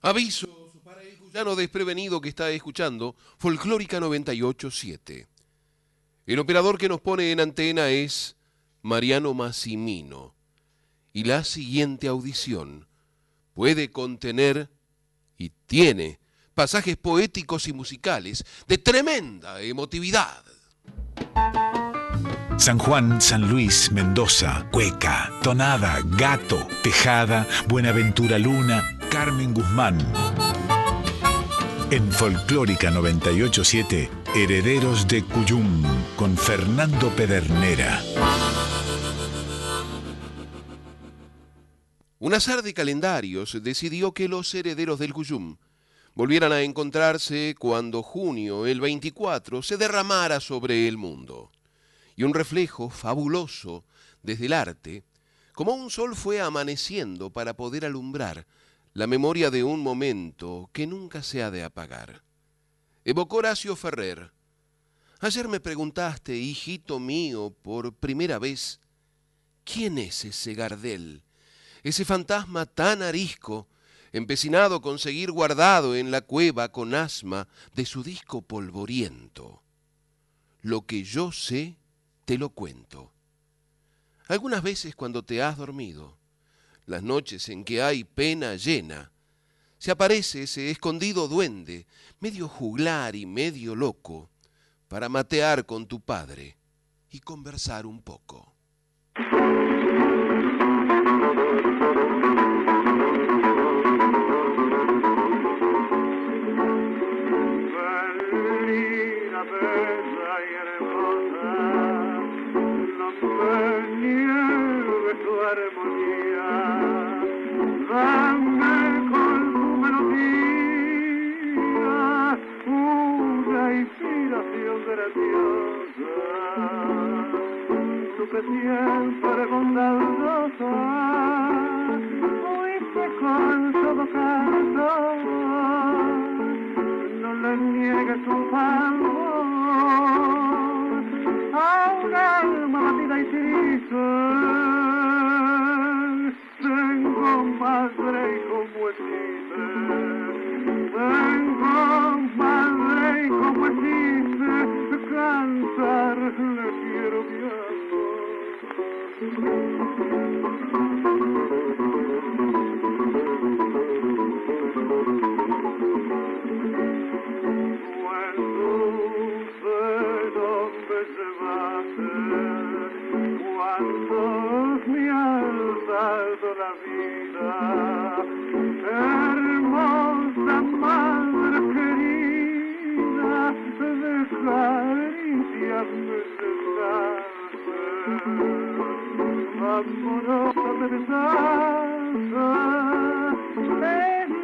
Aviso para el cuyano desprevenido que está escuchando Folclórica 987. El operador que nos pone en antena es Mariano Massimino. Y la siguiente audición puede contener y tiene pasajes poéticos y musicales de tremenda emotividad. San Juan, San Luis, Mendoza, Cueca, Tonada, Gato, Tejada, Buenaventura Luna, Carmen Guzmán. En Folclórica 987, Herederos de Cuyum, con Fernando Pedernera. Un azar de calendarios decidió que los herederos del Cuyum volvieran a encontrarse cuando junio, el 24, se derramara sobre el mundo. Y un reflejo fabuloso desde el arte, como un sol fue amaneciendo para poder alumbrar la memoria de un momento que nunca se ha de apagar. Evocó Horacio Ferrer. Ayer me preguntaste, hijito mío, por primera vez, ¿quién es ese Gardel? Ese fantasma tan arisco, empecinado con seguir guardado en la cueva con asma de su disco polvoriento. Lo que yo sé, te lo cuento. Algunas veces cuando te has dormido, las noches en que hay pena llena, se aparece ese escondido duende, medio juglar y medio loco, para matear con tu padre y conversar un poco. Alma batida y triste tengo madre y como existe tengo madre y como existe cantar le quiero bien cuando dado la vida, hermosa madre querida, de caricias me amorosa me besaste,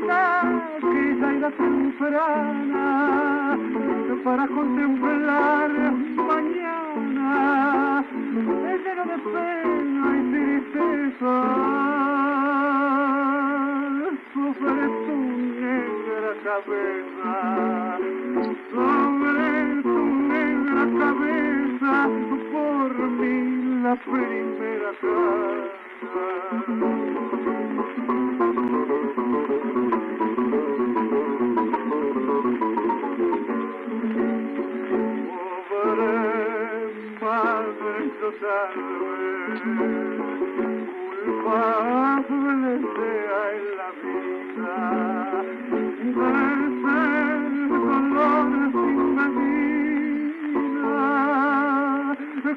la temprana, para contemplar mañana, lleno de pena y tristeza, sobre tu negra cabeza, sobre tu negra cabeza, por mí la primera Pobre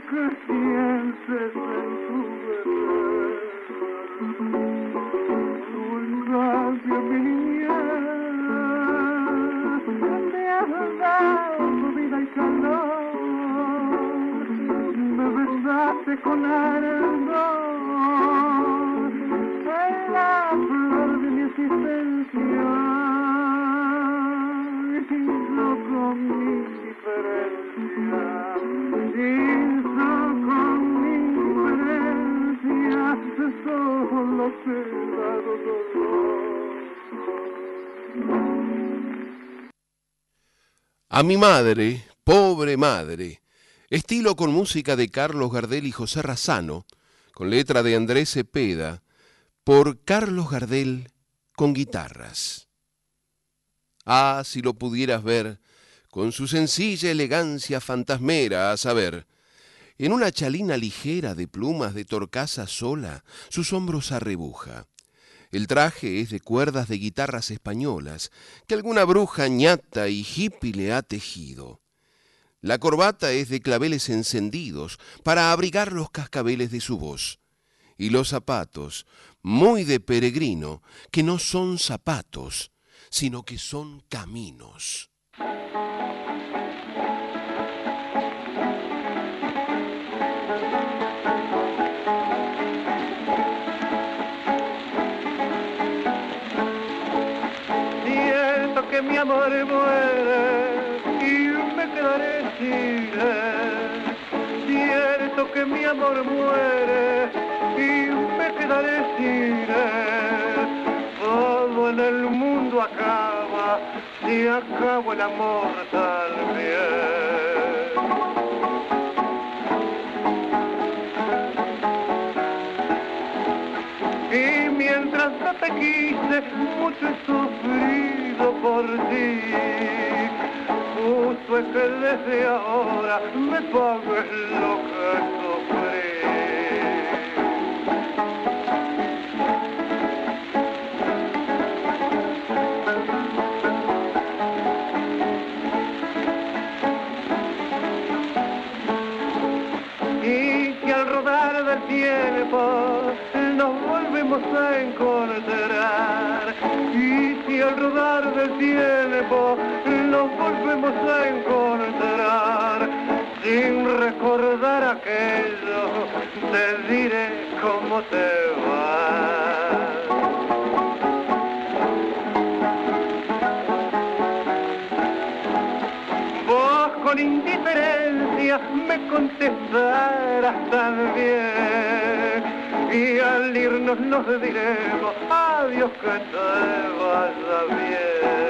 que pienses en tu bebé. Besaste con ardor, en la flor de mi existencia, hizo con mi indiferencia, hizo con mi indiferencia, solo te he dado dolor. A mi madre, pobre madre, estilo con música de Carlos Gardel y José Razano, con letra de Andrés Cepeda, por Carlos Gardel con guitarras. Ah, si lo pudieras ver, con su sencilla elegancia fantasmera, a saber, en una chalina ligera de plumas de torcaza sola, sus hombros arrebuja. El traje es de cuerdas de guitarras españolas que alguna bruja ñata y hippie le ha tejido. La corbata es de claveles encendidos para abrigar los cascabeles de su voz. Y los zapatos, muy de peregrino, que no son zapatos, sino que son caminos. Siento que mi amor muere él. Siento que mi amor muere y me quedaré sin él. Todo en el mundo acaba si acabo el amor también. Y mientras no te quise, mucho he sufrido por ti. Justo es que desde ahora me pagues lo que sufrí. Y si al rodar del tiempo nos volvemos a encontrar. Y si al rodar del tiempo nos volvemos a encontrar. Sin recordar aquello, te diré cómo te va. Vos con indiferencia me contestarás también y al irnos nos diremos adiós que te vaya bien.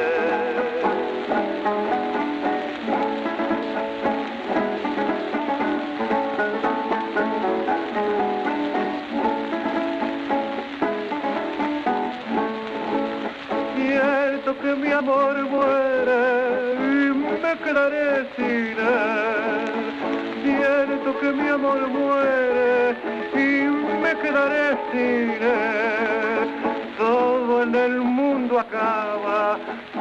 Amor muere y me quedaré sin él. Todo en el mundo acaba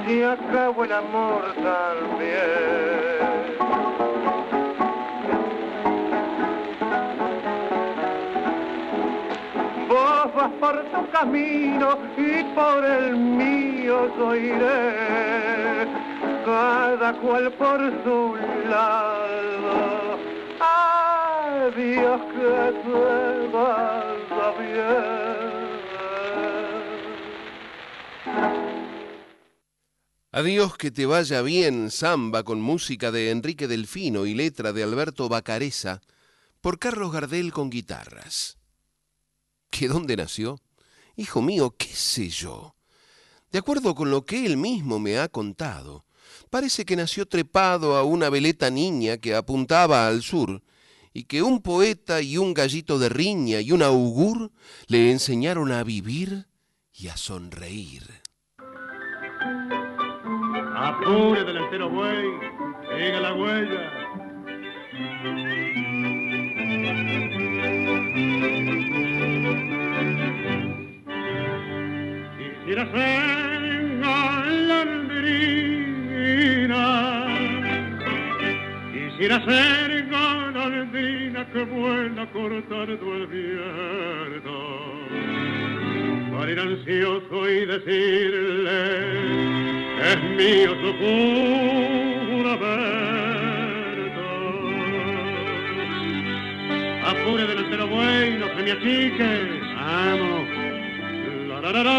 si acabo el amor también. Vos vas por tu camino y por el mío yo iré, cada cual por su lado. Adiós que te vaya bien. Samba con música de Enrique Delfino y letra de Alberto Bacareza, por Carlos Gardel con guitarras. ¿Que dónde nació? Hijo mío, qué sé yo. De acuerdo con lo que él mismo me ha contado, parece que nació trepado a una veleta niña que apuntaba al sur, y que un poeta y un gallito de riña y un augur le enseñaron a vivir y a sonreír. Apure delantero buey, siga la huella. Quisiera ser golondrina, quisiera ser golondrina que vuela cortando el viento para ir ansioso y decirle es mío su juramento. Apure delantero buey, no se me achique, vamos. La la la la,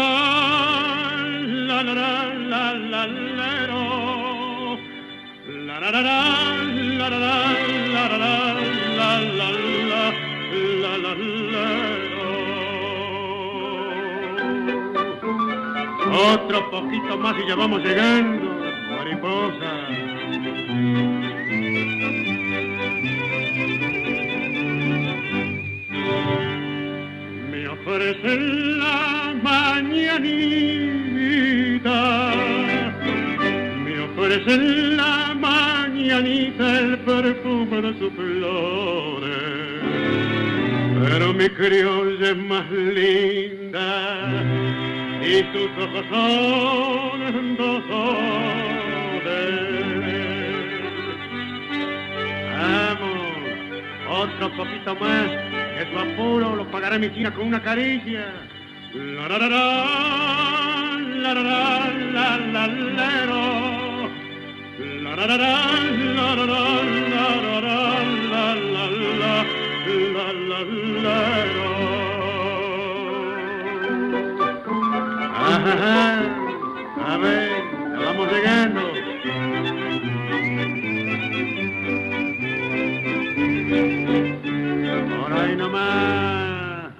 la la la la la. La la Otro poquito más y ya vamos llegando, mariposa. Me ofrecen la mañanita en la mañanita el perfume de sus flores. Pero mi criolla es más linda y sus ojos son dos Vamos, otro poquito más, que tu apuro lo pagará mi china con una caricia. La, la, la, la, la, la, la, la, la, Ajá, a ver, vamos llegando. Por ahí nomás.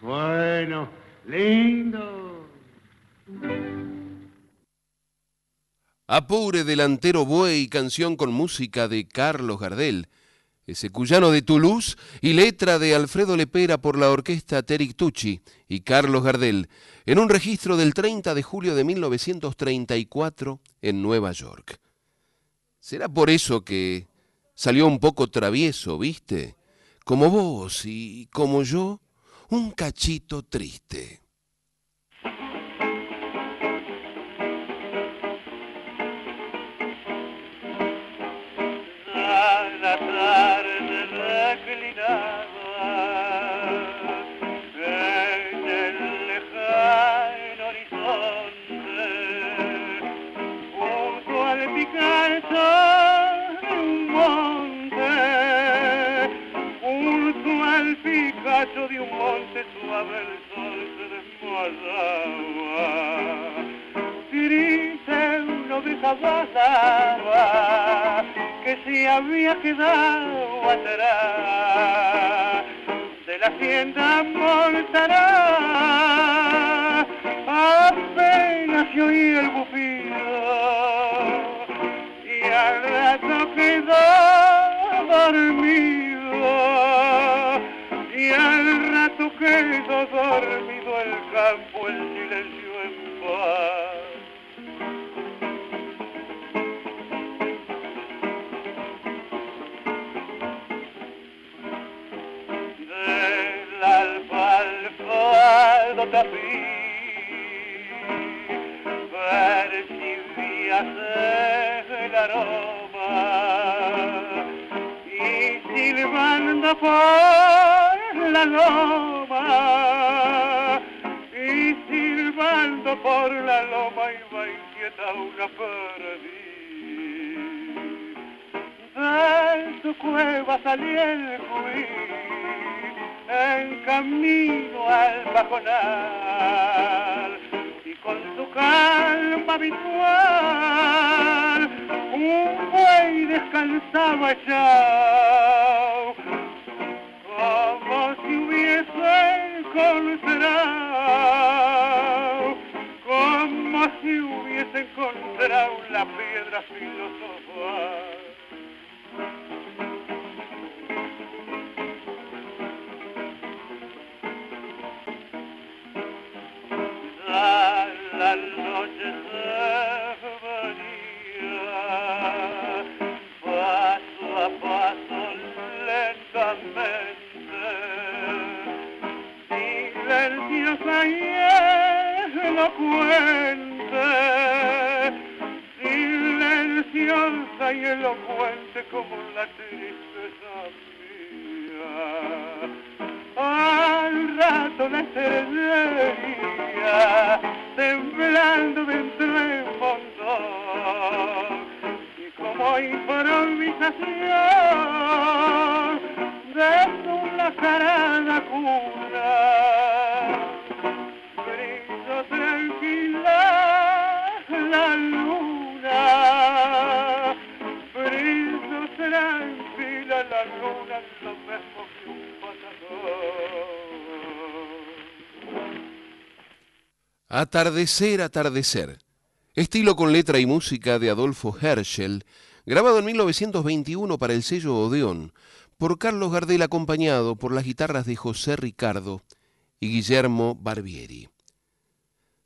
Bueno, lindo. Apure delantero buey, canción con música de Carlos Gardel, ese cuyano de Toulouse y letra de Alfredo Lepera por la orquesta Terik Tucci y Carlos Gardel, en un registro del 30 de julio de 1934 en Nueva York. ¿Será por eso que salió un poco travieso, viste? Como vos y como yo, un cachito triste. Suave el sol se desmayaba. Triste una oveja pasaba que se había quedado atrás de la hacienda montará. Apenas se oía el bufido y al rato quedó dormido y al rato quedó dormido el campo, el silencio en paz. Del alfalfa al tapí, percibías el aroma y silbando por la loma y silbando por la loma iba inquieta una perdiz. De su cueva salía el cuí en camino al bajonal y con su calma habitual un buey descansaba echado encontrado, como si hubiese encontrado la piedra filosofal. Elocuente, silenciosa y elocuente como la tristeza mía. Al rato la estrella temblando dentro del montón y como improvisación de una carada cuna Atardecer, atardecer. Estilo con letra y música de Adolfo Herschel, grabado en 1921 para el sello Odeón, por Carlos Gardel acompañado por las guitarras de José Ricardo y Guillermo Barbieri.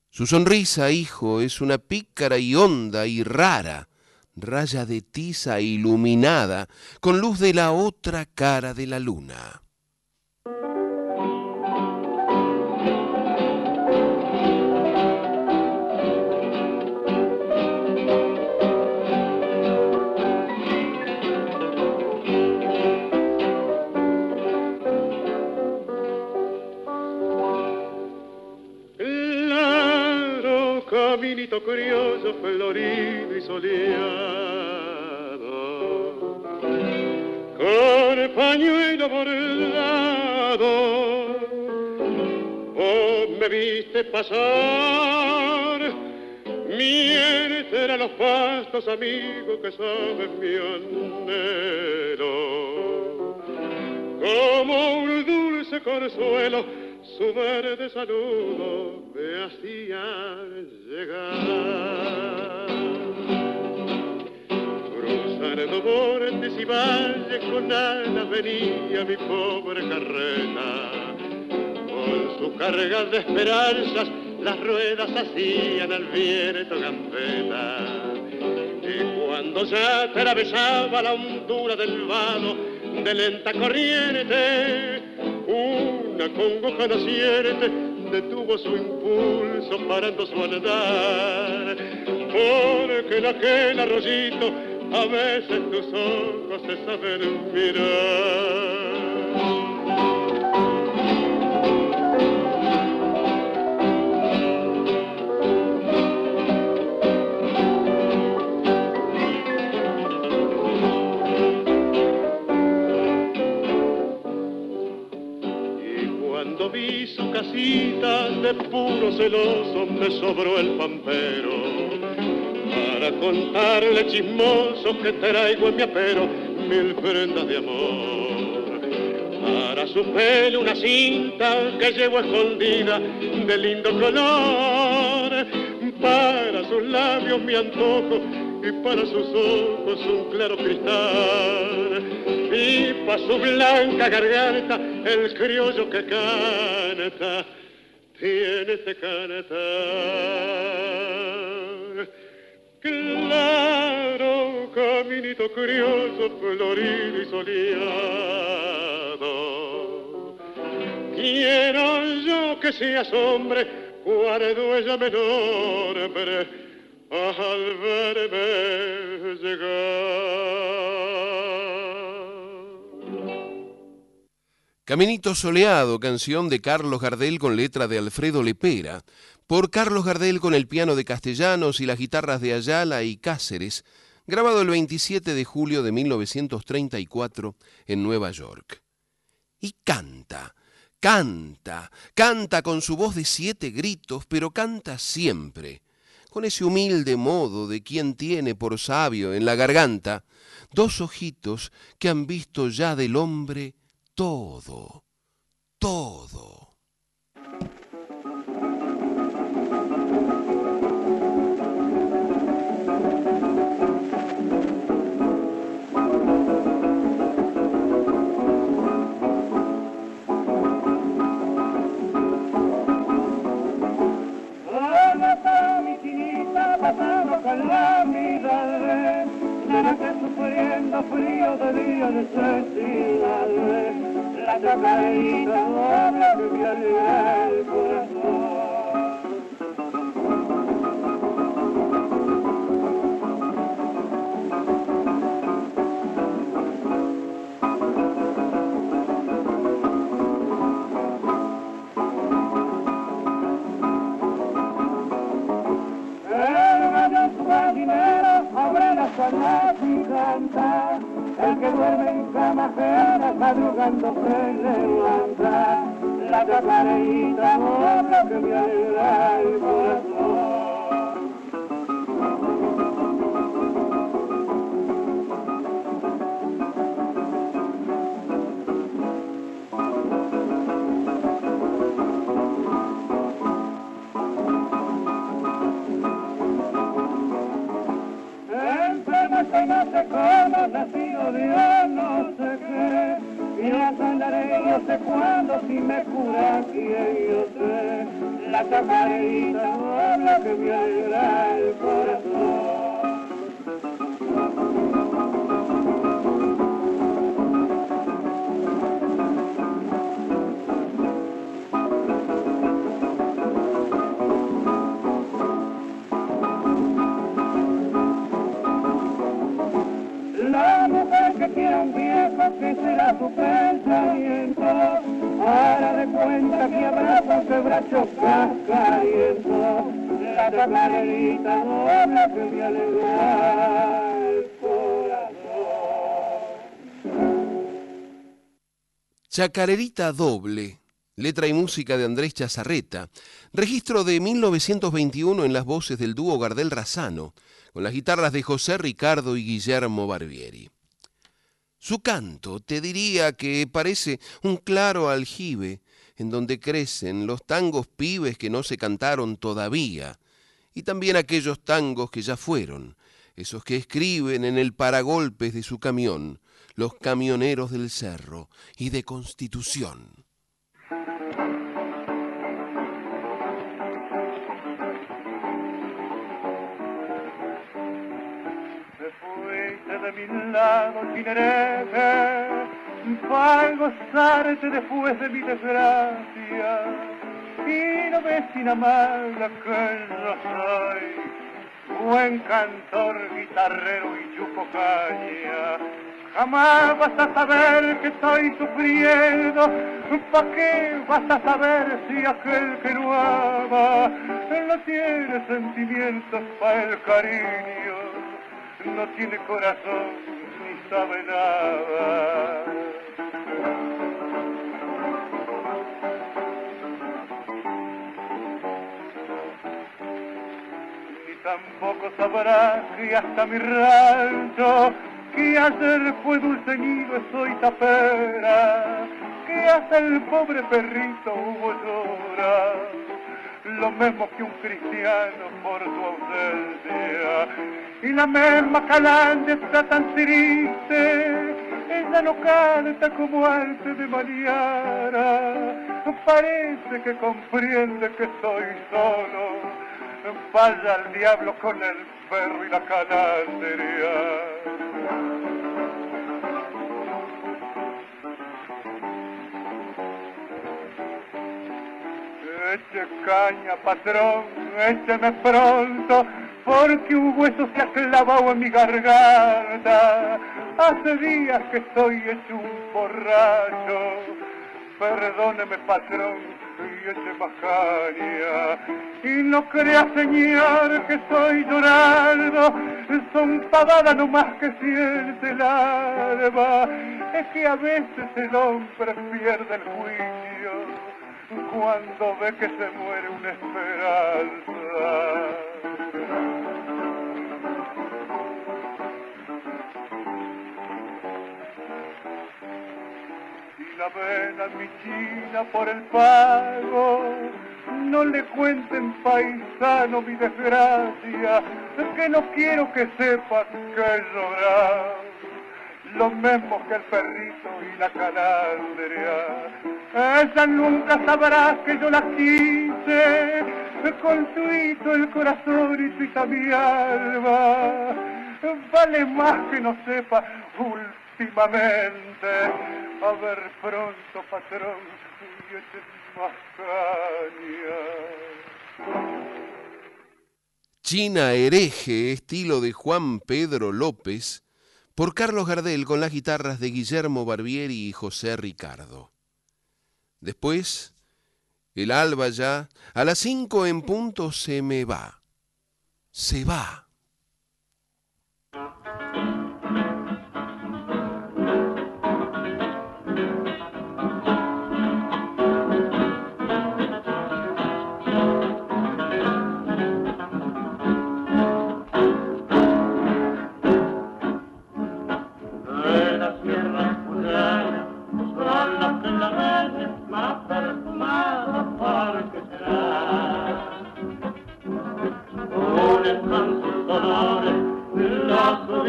Su sonrisa, hijo, es una pícara y honda y rara, raya de tiza iluminada, con luz de la otra cara de la luna. Caminito curioso, florido y soleado, con pañuelo bordado, oh, me viste pasar, miente a los pastos amigos que saben mi anhelo, como un dulce consuelo, su verde saludo me hacía llegar. Cruzando montes y valles con alas venía mi pobre carreta. Con su carga de esperanzas las ruedas hacían al viento gambeta. Y cuando ya atravesaba la hondura del vado de lenta corriente, una congoja naciente detuvo su impulso parando su andar. Porque en aquel arroyito a veces tus ojos se saben mirar. De puro celoso me sobró el pampero para contarle chismoso que traigo en mi apero mil prendas de amor. Para su pelo una cinta que llevo escondida de lindo color, para sus labios mi antojo y para sus ojos un claro cristal. Para su blanca garganta el criollo que canta tiene que cantar. Claro, caminito curioso, florido y soleado. Quiero yo que seas hombre, guardo ella menor, al verme llegar. Caminito Soleado, canción de Carlos Gardel con letra de Alfredo Lepera, por Carlos Gardel con el piano de Castellanos y las guitarras de Ayala y Cáceres, grabado el 27 de julio de 1934 en Nueva York. Y canta, canta, canta con su voz de siete gritos, pero canta siempre, con ese humilde modo de quien tiene por sabio en la garganta dos ojitos que han visto ya del hombre todo, todo. pasando con la vida, será que sufriendo frío de día necesidad la chacarita habla que alegra el corazón. El que duerme en cama ajena, madrugando se levanta, la chacareita lo que me alegra el corazón. que Dios no sé qué, y las andaré yo sé cuándo, si me cura quien yo sé, la chacarita noble que me alegra el corazón. Corazón. Chacarerita doble, letra y música de Andrés Chazarreta, registro de 1921 en las voces del dúo Gardel Razano, con las guitarras de José Ricardo y Guillermo Barbieri. Su canto te diría que parece un claro aljibe en donde crecen los tangos pibes que no se cantaron todavía, y también aquellos tangos que ya fueron, esos que escriben en el paragolpes de su camión, los camioneros del cerro y de Constitución. De mi lado sin hereje, para gozarte después de mi desgracia. Y no ves sin amarla que yo soy, buen cantor, guitarrero y chupo caña. Jamás vas a saber que estoy sufriendo, ¿pa' qué vas a saber si aquel que no ama no tiene sentimientos para el cariño? No tiene corazón ni sabe nada. Ni tampoco sabrá que hasta mi rancho, que ayer fue dulce nido, soy tapera, que hasta el pobre perrito hubo llorar lo mismo que un cristiano por su ausencia. Y la misma calanda está tan triste, ella no canta como antes de mañana. Parece que comprende que estoy solo, vaya al diablo con el perro y la calandria. Eche caña, patrón, écheme pronto, porque un hueso se ha clavado en mi garganta. Hace días que estoy hecho un borracho, perdóneme, patrón, y eche más. Y no crea, señor, que estoy llorando, son pavadas nomás que siente el alma. Es que a veces el hombre pierde el juicio cuando ve que se muere una esperanza. Y la vena mi china por el pago, no le cuenten paisano mi desgracia, que no quiero que sepa que he llorado lo mismo que el perrito y la calandria. Ella nunca sabrá que yo la quise, con tuito el corazón y tuita mi alma. Vale más que no sepa últimamente. A ver pronto, patrón, y este más caña. China hereje, estilo de Juan Pedro López, por Carlos Gardel con las guitarras de Guillermo Barbieri y José Ricardo. Después, el alba ya, a las cinco en punto se me va. Se va.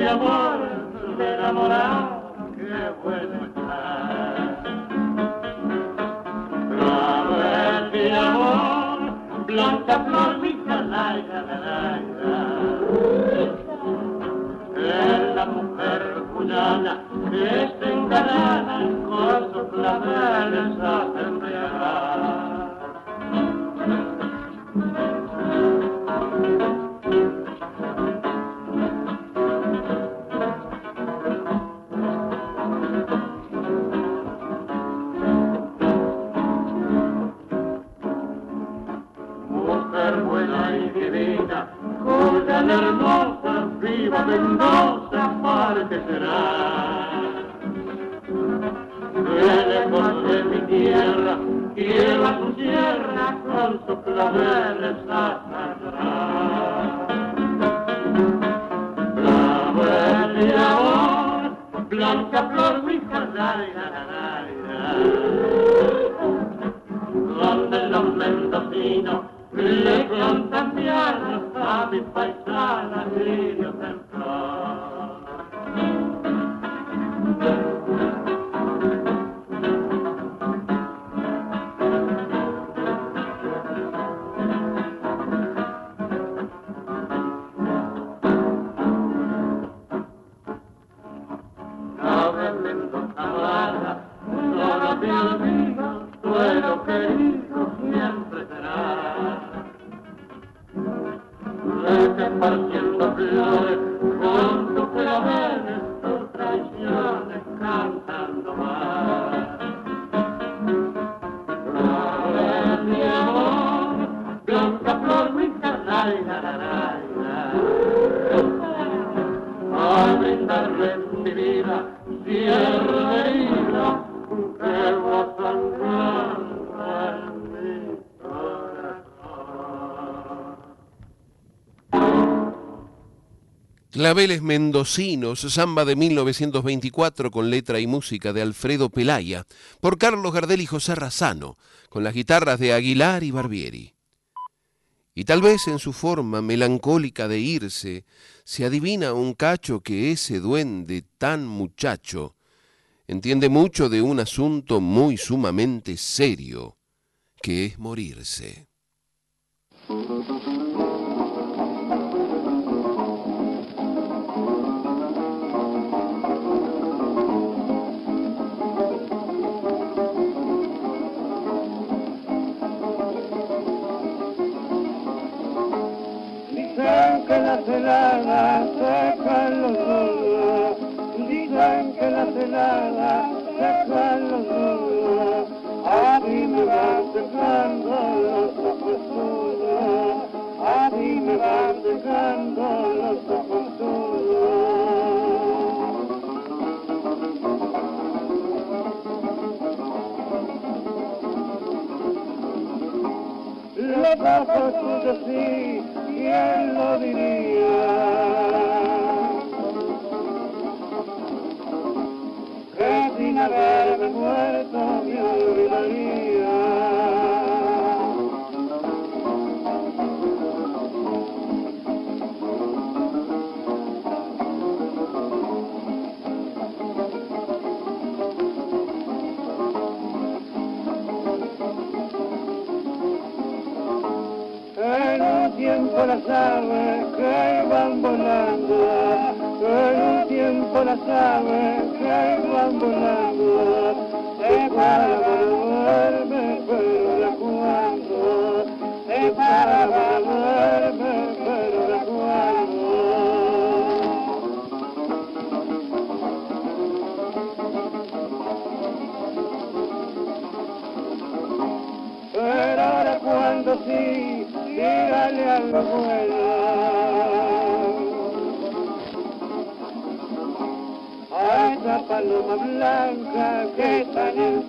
Amor, de enamorado, que bueno está. Clavel mi amor, blanca flor, mi la, Es la mujer cuyana que es engalana con sus claveles hermosa, viva Mendoza, parte será. De lejos de mi tierra, lleva su tierra con sus claveles a Clavel y ahora, blanca flor, mi donde Claveles Mendocinos, samba de 1924 con letra y música de Alfredo Pelaya, por Carlos Gardel y José Razano, con las guitarras de Aguilar y Barbieri. Y tal vez en su forma melancólica de irse, se adivina un cacho que ese duende tan muchacho entiende mucho de un asunto muy sumamente serio, que es morirse. Las heladas secan los nudos, dicen que las heladas secan los nudos, a mí me van secando los ojos suyos, a mí me van secando los ojos suyos. Los ojos suyos sí, ¿quién lo diría? Que sin haberme muerto me tiempo las aves que van volando, en un tiempo las aves que van volando, se para pero la cuando, se para pero la cuando. Pero ahora cuando sí dígale algo bueno. A esa paloma blanca que está en el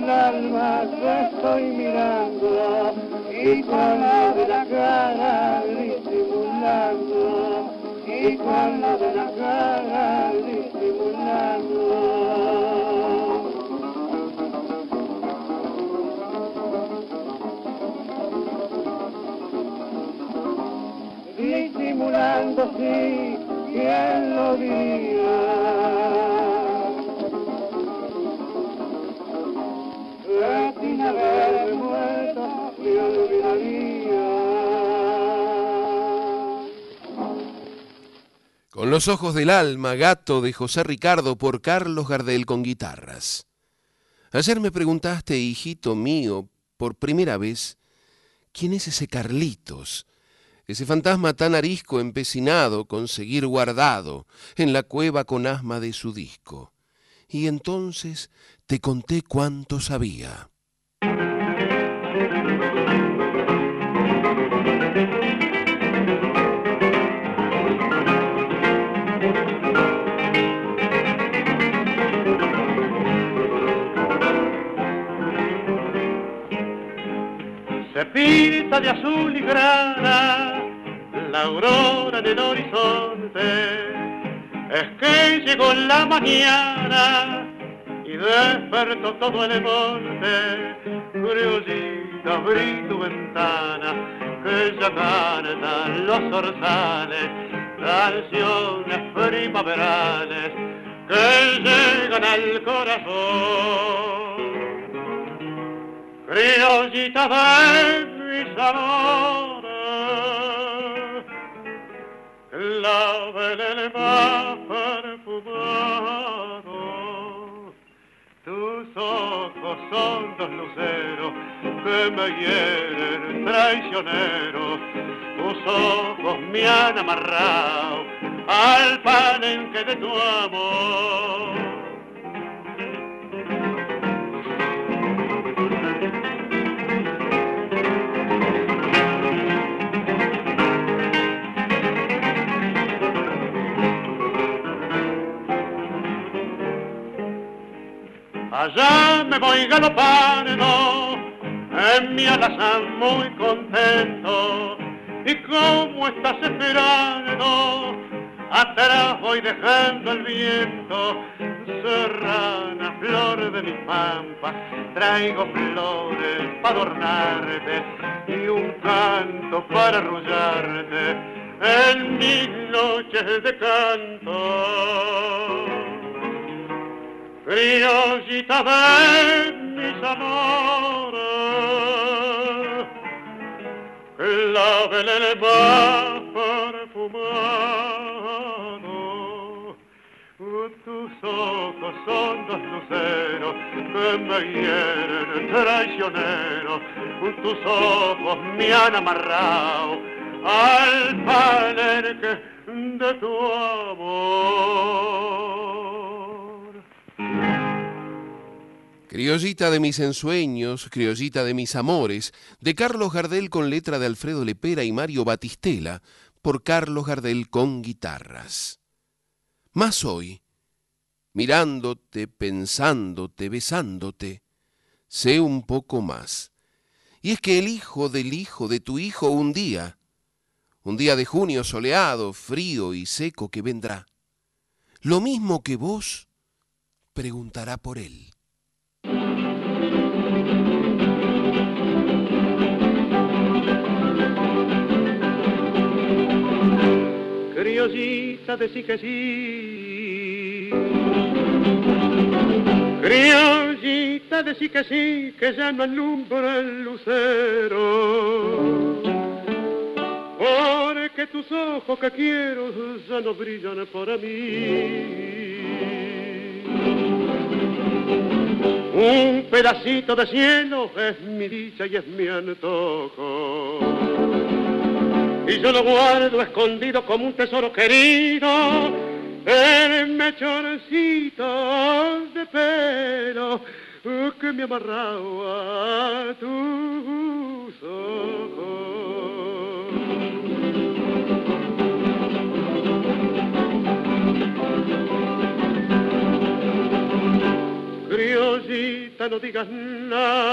del alma te estoy mirando, y con lo de la cara disimulando, y y con la de la cara disimulando. Disimulando, sí, Los ojos del alma, gato de José Ricardo por Carlos Gardel con guitarras. Ayer me preguntaste, hijito mío, por primera vez, ¿quién es ese Carlitos? Ese fantasma tan arisco empecinado con seguir guardado en la cueva con asma de su disco. Y entonces te conté cuánto sabía. Pinta de azul y grana la aurora en el horizonte. Es que llegó la mañana y despertó todo el monte. Criollita, abrí tu ventana, que ya cantan los zorzales, canciones primaverales que llegan al corazón criollita de mis amores, clave el más perfumado. Tus ojos son dos luceros que me hieren traicionero. Tus ojos me han amarrado al palenque de tu amor. Allá me voy galopando, en mi alazán muy contento. Y como estás esperando, atrás voy dejando el viento. Serrana, flor de mi pampa, traigo flores para adornarte y un canto para arrullarte en mis noches de canto criollita de mis amores, clave el más perfumado. Tus ojos son dos luceros que me hieren traicionero. Tus ojos me han amarrado al palenque de tu amor. Criollita de mis ensueños, criollita de mis amores, de Carlos Gardel con letra de Alfredo Lepera y Mario Batistela, por Carlos Gardel con guitarras. Más hoy, mirándote, pensándote, besándote, sé un poco más. Y es que el hijo del hijo de tu hijo un día, un día de junio soleado, frío y seco que vendrá, lo mismo que vos, preguntará por él. Criollita de sí que sí. Criollita de sí que sí, que ya no alumbra el lucero. Porque tus ojos que quiero ya no brillan para mí. Un pedacito de cielo es mi dicha y es mi antojo y yo lo guardo escondido como un tesoro querido en mechoncito de pelo que me amarraba a tus ojos. Criollita, no digas nada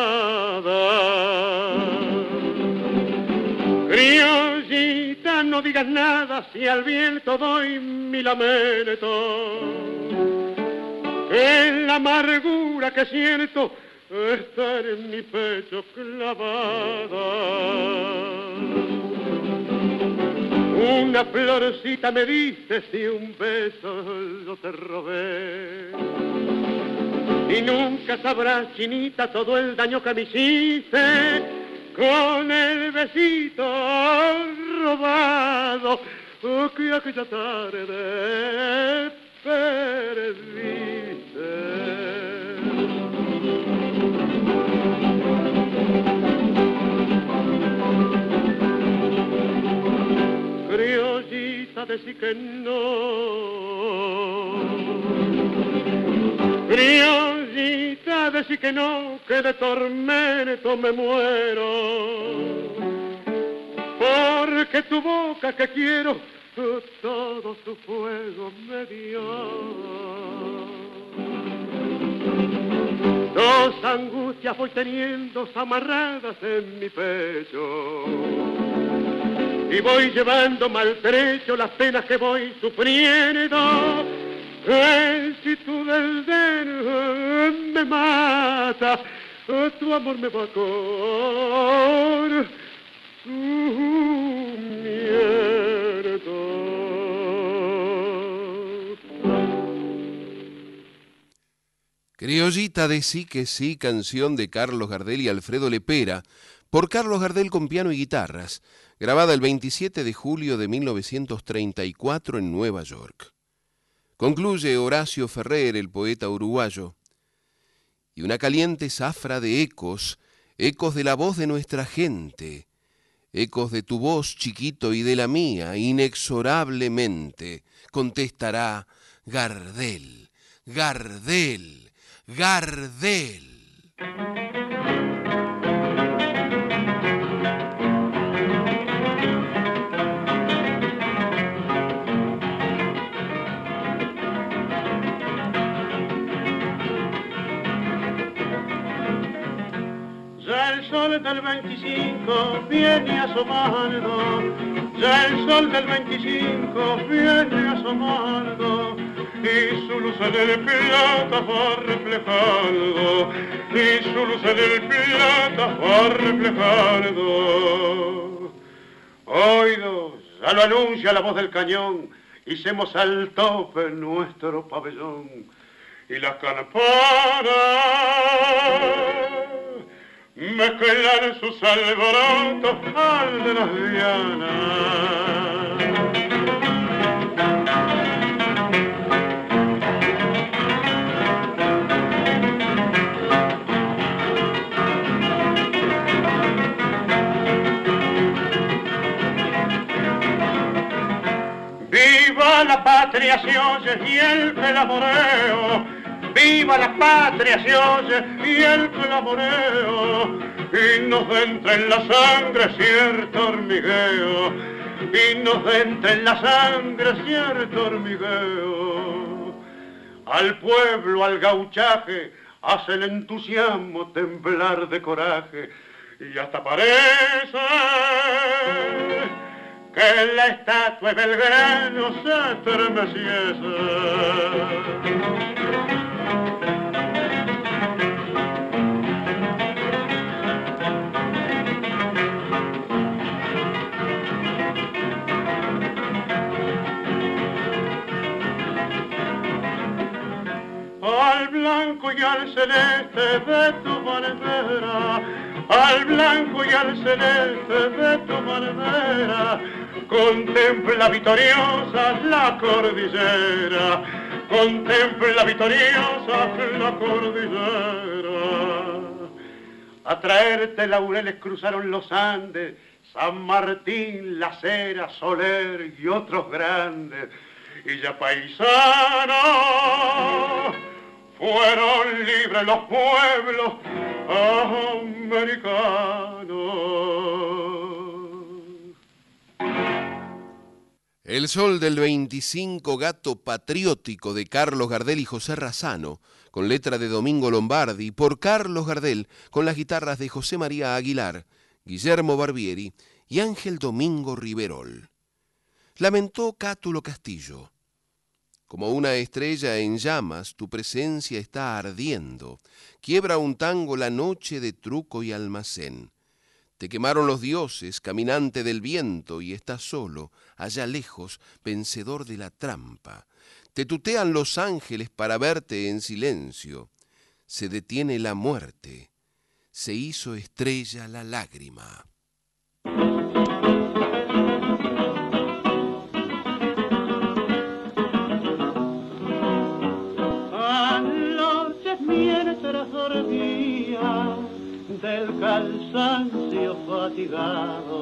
criollita, no digas nada si al viento doy mi lamento. En la amargura que siento está en mi pecho clavada. Una florcita me diste si un beso yo te robé. Y nunca sabrás, chinita, todo el daño que me hiciste con el besito robado que aquella tarde Criollita, decir que no. Criollita, decir que no, que de tormento me muero. Porque tu boca que quiero todo su fuego me dio. Dos angustias voy teniendo amarradas en mi pecho. Y voy llevando maltrecho las penas que voy sufriendo. Si tú me mata, tu amor me va a cor. Criollita de Sí que Sí, canción de Carlos Gardel y Alfredo Lepera, por Carlos Gardel con piano y guitarras, grabada el 27 de julio de 1934 en Nueva York. Concluye Horacio Ferrer, el poeta uruguayo, y una caliente zafra de ecos, ecos de la voz de nuestra gente, ecos de tu voz, chiquito, y de la mía, inexorablemente, contestará Gardel, Gardel. Gardel. 25 viene asomando, ya el sol del 25 viene asomando y su luz en el plata va reflejando, y su luz en el plata va reflejando. Oídos, ya lo anuncia la voz del cañón, hicimos al tope nuestro pabellón, y las campanas mezclan sus alborotos al de las dianas. Viva la patria se oye y el clamoreo. Viva la patria se oye y el clamoreo. Y nos entra en la sangre cierto hormigueo. Y nos entra en la sangre cierto hormigueo. Al pueblo, al gauchaje, hace el entusiasmo temblar de coraje. Y hasta parece que la estatua de Belgrano se estremeciese. Al blanco y al celeste de tu bandera, al blanco y al celeste de tu bandera, contempla victoriosa la cordillera, contempla victoriosa la cordillera. A traerte laureles cruzaron los Andes, San Martín, La Cera, Soler y otros grandes. Y ya paisanos fueron libres los pueblos americanos. El sol del 25, gato patriótico de Carlos Gardel y José Razano, con letra de Domingo Lombardi, por Carlos Gardel, con las guitarras de José María Aguilar, Guillermo Barbieri y Ángel Domingo Riverol. Lamentó Cátulo Castillo. Como una estrella en llamas, tu presencia está ardiendo. Quiebra un tango la noche de truco y almacén. Te quemaron los dioses, caminante del viento, y estás solo, allá lejos, vencedor de la trampa. Te tutean los ángeles para verte en silencio. Se detiene la muerte. Se hizo estrella la lágrima. Cansancio fatigado.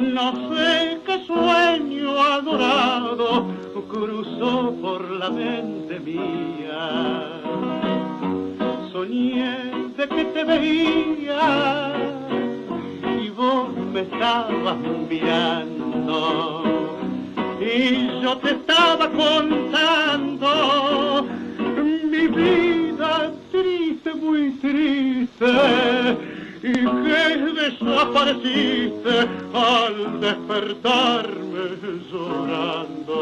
No sé qué sueño adorado cruzó por la mente mía. Soñé de que te veía y vos me estabas mirando y yo te estaba contando mi vida muy triste, y que desapareciste al despertarme llorando.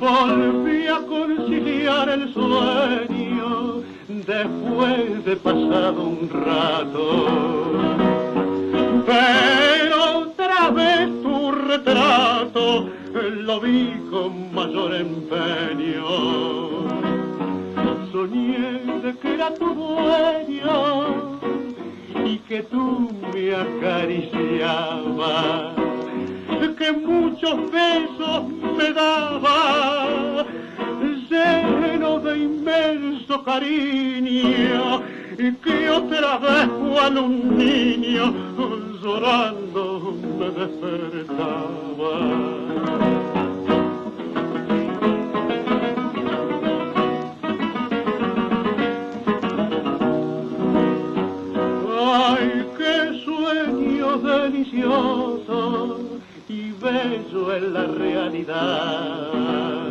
volví a conciliar el sueño después de pasado un rato pero retrato lo vi con mayor empeño. Soñé de que era tu dueño y que tú me acariciabas, que muchos besos me dabas, lleno de inmenso cariño y que otra vez cuando un niño llorando me despertaba. Ay, qué sueño delicioso y bello en la realidad.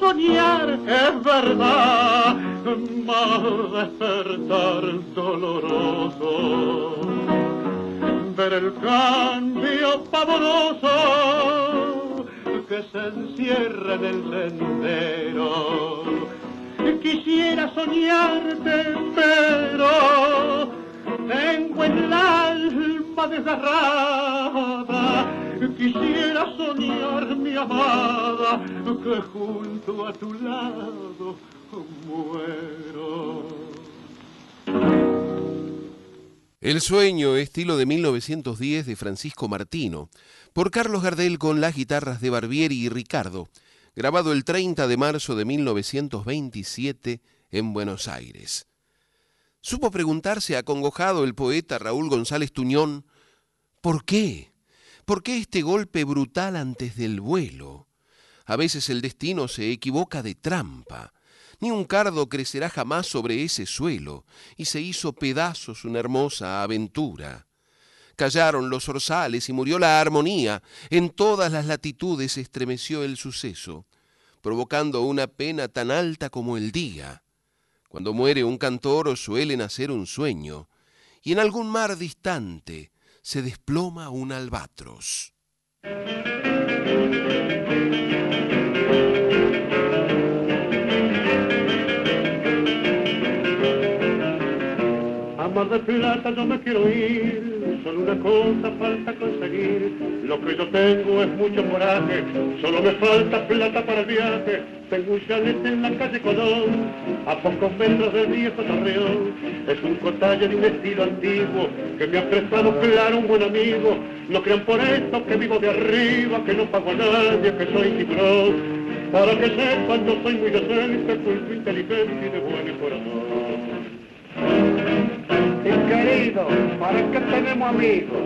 Soñar es verdad más despertar doloroso, ver el cambio pavoroso que se encierra en el sendero. Quisiera soñarte, pero tengo el alma desgarrada. Quisiera soñar mi amada que junto a tu lado el sueño, estilo de 1910 de Francisco Martino, por Carlos Gardel con las guitarras de Barbieri y Ricardo, grabado el 30 de marzo de 1927 en Buenos Aires. Supo preguntarse acongojado el poeta Raúl González Tuñón, ¿por qué? ¿Por qué este golpe brutal antes del vuelo? A veces el destino se equivoca de trampa ni un cardo crecerá jamás sobre ese suelo, y se hizo pedazos una hermosa aventura. Callaron los orzales y murió la armonía, en todas las latitudes estremeció el suceso, provocando una pena tan alta como el día. Cuando muere un cantor suele nacer un sueño, y en algún mar distante se desploma un albatros. Mar de Plata yo me quiero ir, solo una cosa falta conseguir. Lo que yo tengo es mucho coraje, solo me falta plata para el viaje. Tengo un chalet en la calle Colón, a pocos metros del viejo Torreón. Es un cotalle de un estilo antiguo que me ha prestado claro un buen amigo. No crean por esto que vivo de arriba, que no pago a nadie, que soy tiburón. Para que sepan, yo soy muy decente, culto, inteligente y de buen corazón. Querido, ¿para qué tenemos amigos?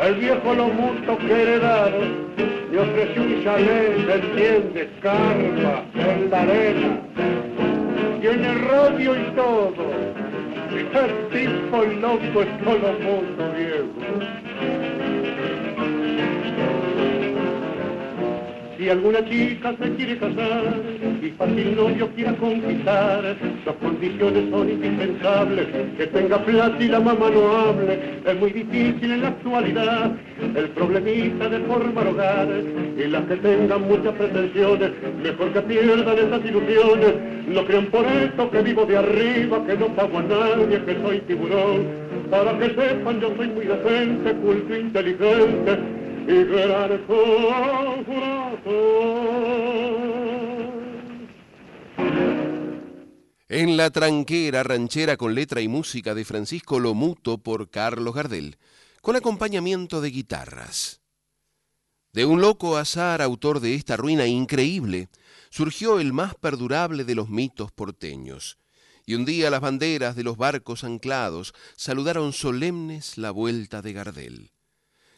El viejo Lomuto que heredaron me ofreció un chalet, ¿se entiende? Carpa, en la arena. Tiene radio y todo. El tipo loco es Lomuto, viejo. Si alguna chica se quiere casar y fácil novio quiera conquistar, las condiciones son indispensables, que tenga plata y la mamá no hable, es muy difícil en la actualidad, el problemita de formar hogar, y las que tengan muchas pretensiones, mejor que pierdan esas ilusiones, no crean por esto que vivo de arriba, que no pago a nadie, que soy tiburón, para que sepan yo soy muy decente, culto, inteligente, gran En la tranquera ranchera con letra y música de Francisco Lomuto por Carlos Gardel, con acompañamiento de guitarras. De un loco azar, autor de esta ruina increíble, surgió el más perdurable de los mitos porteños, y un día las banderas de los barcos anclados saludaron solemnes la vuelta de Gardel.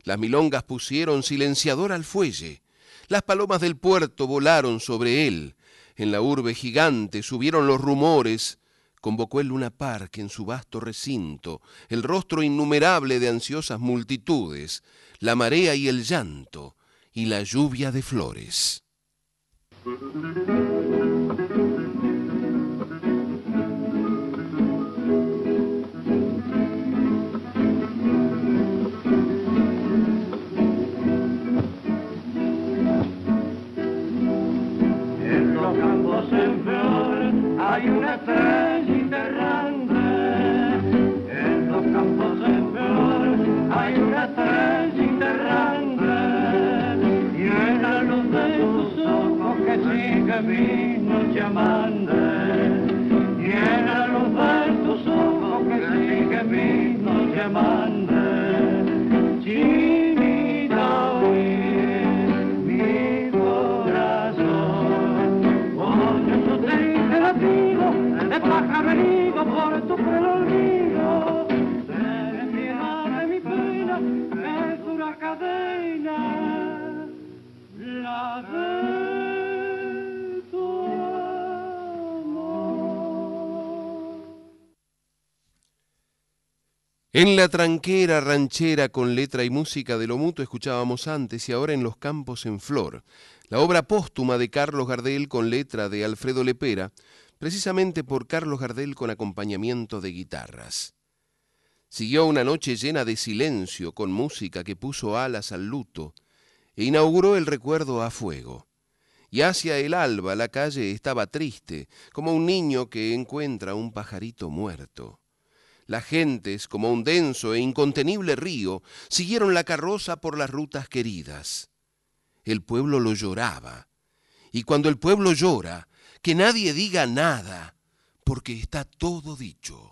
Las milongas pusieron silenciador al fuelle, las palomas del puerto volaron sobre él, en la urbe gigante subieron los rumores, convocó el Luna Park en su vasto recinto, el rostro innumerable de ansiosas multitudes, la marea y el llanto, y la lluvia de flores. Estrella errante. Y en la luz de tus ojos que sigue mi noche amante. Herido por mi pena, es una cadena. La de tu amor. En la tranquera ranchera con letra y música de lo mutuo escuchábamos antes y ahora en Los Campos en Flor, la obra póstuma de Carlos Gardel con letra de Alfredo Lepera, precisamente por Carlos Gardel con acompañamiento de guitarras. Siguió una noche llena de silencio con música que puso alas al luto e inauguró el recuerdo a fuego. Y hacia el alba la calle estaba triste, como un niño que encuentra un pajarito muerto. Las gentes, como un denso e incontenible río, siguieron la carroza por las rutas queridas. El pueblo lo lloraba. Y cuando el pueblo llora, que nadie diga nada, porque está todo dicho.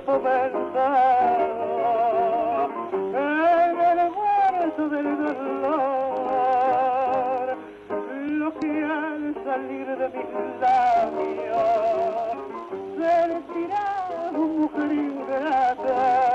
Acento fomentado en el muerto del dolor lo que al salir de mis labios sentirá mujer ingrata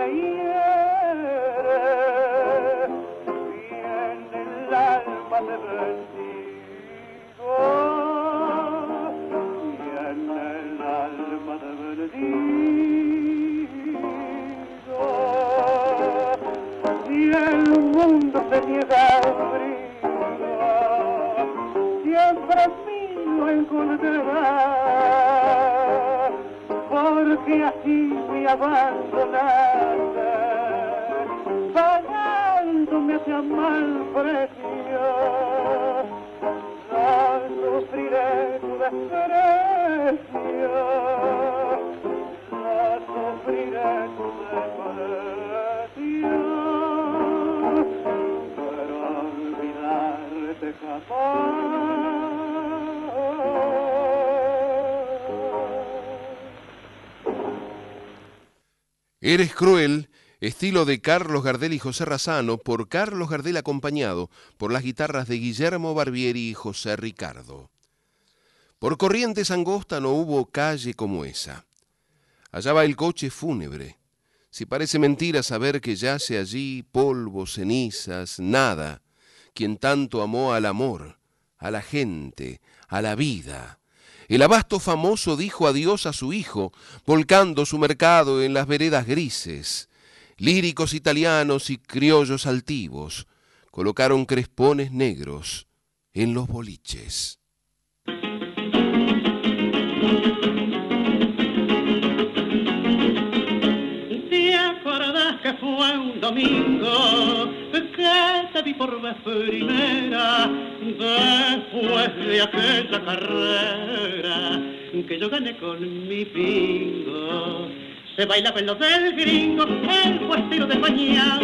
me hieres y en el alma te bendigo y en el alma te bendigo y el mundo se niega a abrir siempre mil no encontrarás, me abandonada, pagándome hacia mal precio, no sufriré tu desprecio, no sufriré tu desprecio, pero olvidarte Eres cruel, estilo de Carlos Gardel y José Razano, por Carlos Gardel acompañado por las guitarras de Guillermo Barbieri y José Ricardo. Por Corrientes Angosta no hubo calle como esa. Allá va el coche fúnebre. Si parece mentira saber que yace allí polvo, cenizas, nada, quien tanto amó al amor, a la gente, a la vida. El abasto famoso dijo adiós a su hijo, volcando su mercado en las veredas grises. Líricos italianos y criollos altivos colocaron crespones negros en los boliches. ¿Te acordás que fue un domingo te vi por vez primera después de aquella carrera que yo gané con mi pingo? Se bailaba en los del gringo, el puestero de mañana,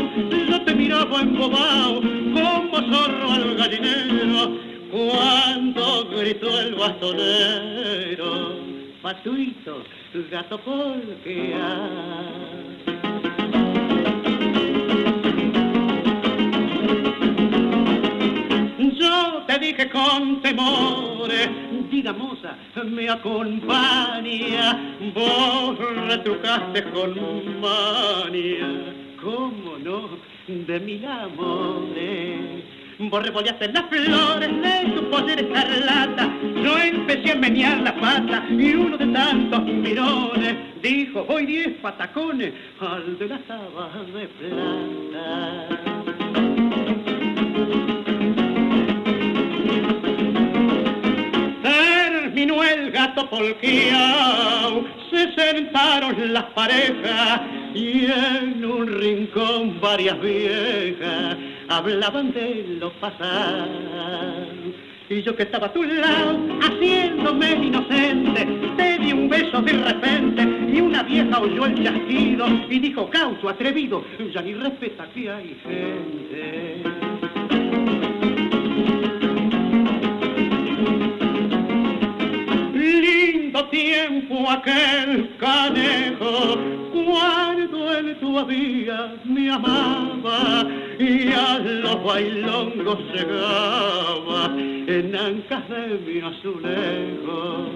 yo te miraba embobado como zorro al gallinero cuando gritó el bastonero. Patuito, gato polquea. Yo te dije con temores, diga moza, me acompaña, vos retrucaste con mania, cómo no, de mil amores. Vos revoleaste las flores de tu poder escarlata, yo empecé a menear la pata y uno de tantos mirones dijo, voy diez patacones al de las tabas de plata. Terminó el gato polqueao, se sentaron las parejas y en un rincón varias viejas hablaban de lo pasado. Y yo que estaba a tu lado, haciéndome inocente, te di un beso de repente y una vieja oyó el chasquido y dijo, cauto, atrevido, ya ni respeta que hay gente. Lindo tiempo aquel canejo, cuando él todavía me amaba y a los bailongos llegaba en ancas de mi azulejo.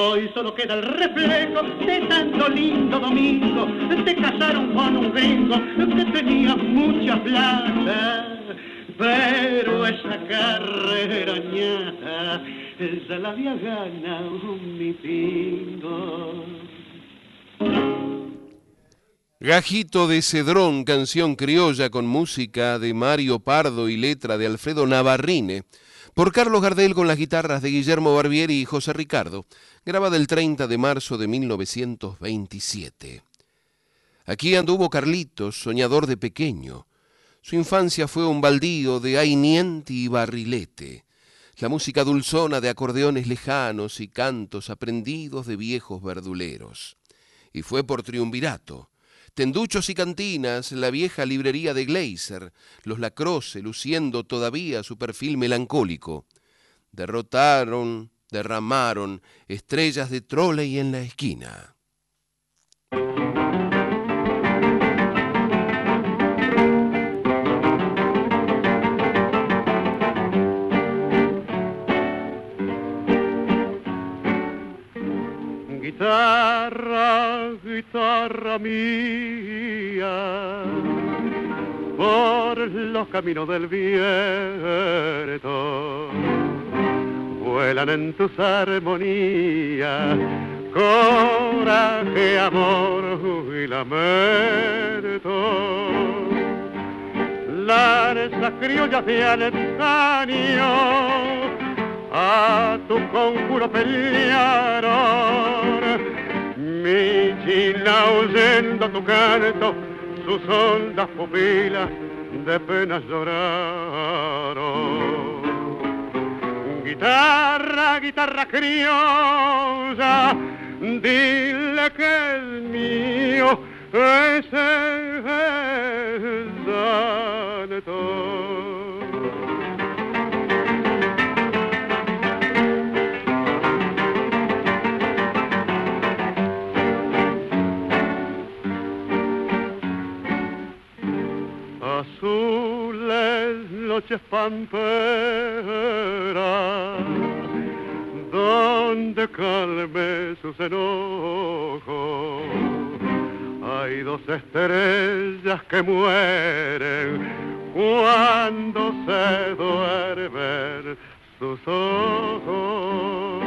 Hoy solo queda el reflejo de tanto lindo domingo. Te casaron con un gringo que tenía mucha plata. Pero esa carrera ya la había ganado mi pingo. Gajito de Cedrón, canción criolla con música de Mario Pardo y letra de Alfredo Navarrine, por Carlos Gardel con las guitarras de Guillermo Barbieri y José Ricardo, grabada el 30 de marzo de 1927. Aquí anduvo Carlitos, soñador de pequeño. Su infancia fue un baldío de ainiente y barrilete, la música dulzona de acordeones lejanos y cantos aprendidos de viejos verduleros. Y fue por triunvirato, tenduchos y cantinas, la vieja librería de Gleiser, los Lacroce luciendo todavía su perfil melancólico. Derrotaron, derramaron estrellas de trole en la esquina. Guitarra, guitarra mía, por los caminos del viento, vuelan en tus armonías, coraje, amor y lamento. Lanzas criollas de antaño, a tu conjuro pelearon. Mi china oyendo tu canto, sus hondas pupilas de penas lloraron. Guitarra, guitarra criolla, dile que es mío es Azules noches pamperas, donde calme sus enojos hay dos estrellas que mueren cuando se duermen sus ojos.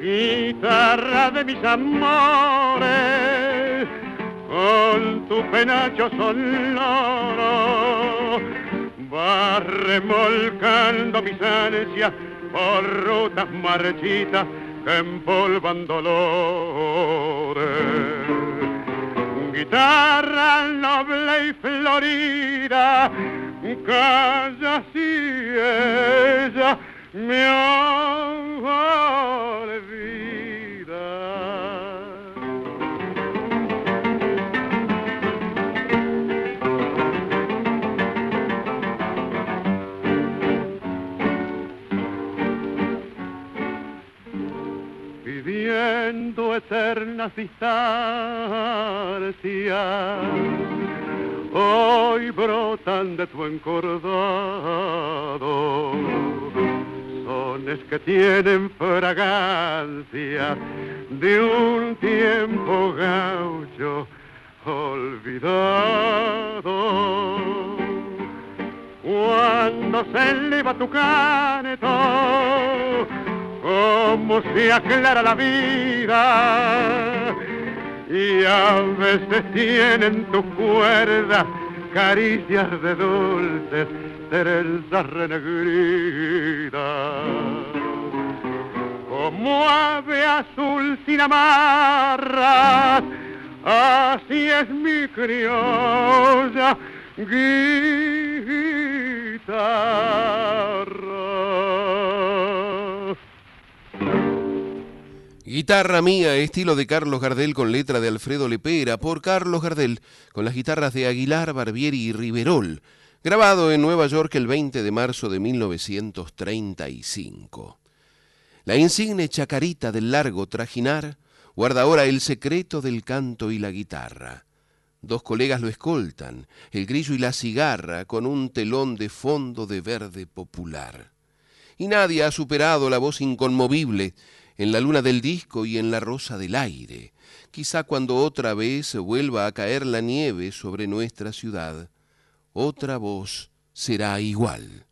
Guitarra de mis amores, con tu penacho sonoro, va remolcando mis ansias por rutas marchitas que empolvan dolores guitarra noble y florida, calla si ella me olvida. Pidiendo eternas distancias, hoy brotan de tu encordado sones que tienen fragancia de un tiempo gaucho olvidado. Cuando se eleva tu canto, como se aclara la vida y a veces tienen tus cuerdas caricias de dulces trenzas renegridas. Como ave azul sin amarras, así es mi criolla guitarra. Guitarra mía, estilo de Carlos Gardel con letra de Alfredo Lepera, por Carlos Gardel, con las guitarras de Aguilar, Barbieri y Riverol, grabado en Nueva York el 20 de marzo de 1935. La insigne chacarita del largo trajinar guarda ahora el secreto del canto y la guitarra. Dos colegas lo escoltan, el grillo y la cigarra, con un telón de fondo de verde popular. Y nadie ha superado la voz inconmovible en la luna del disco y en la rosa del aire, quizá cuando otra vez vuelva a caer la nieve sobre nuestra ciudad, otra voz será igual.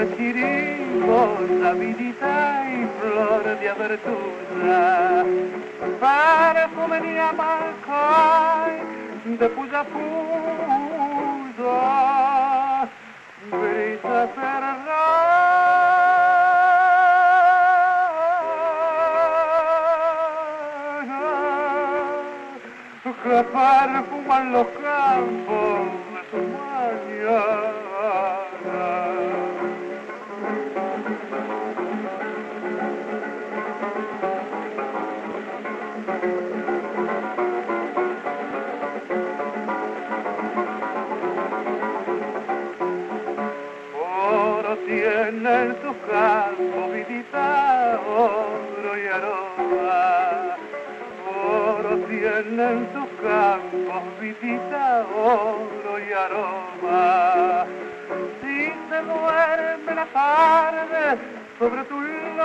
Frescor de ciribol, avidità y flor di apertura. Perfume di amalcai, de puja puja, brisa que perfuman los campos de tu mañana. En sus campos visita oro y aroma. Si se duerme la tarde sobre tu loma,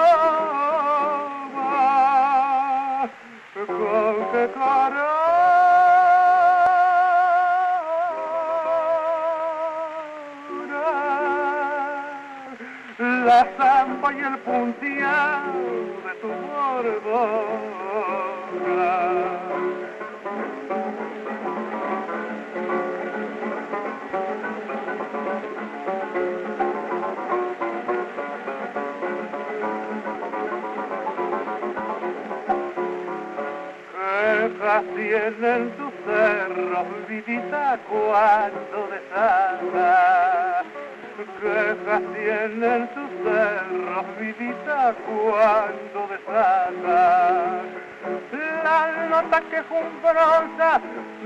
con qué cara la zampa y el punteado de tu bordona. Tienen tus cerros, vidita cuando desata. Quejas tienen tus cerros, vidita cuando desata. La nota quejumbrosa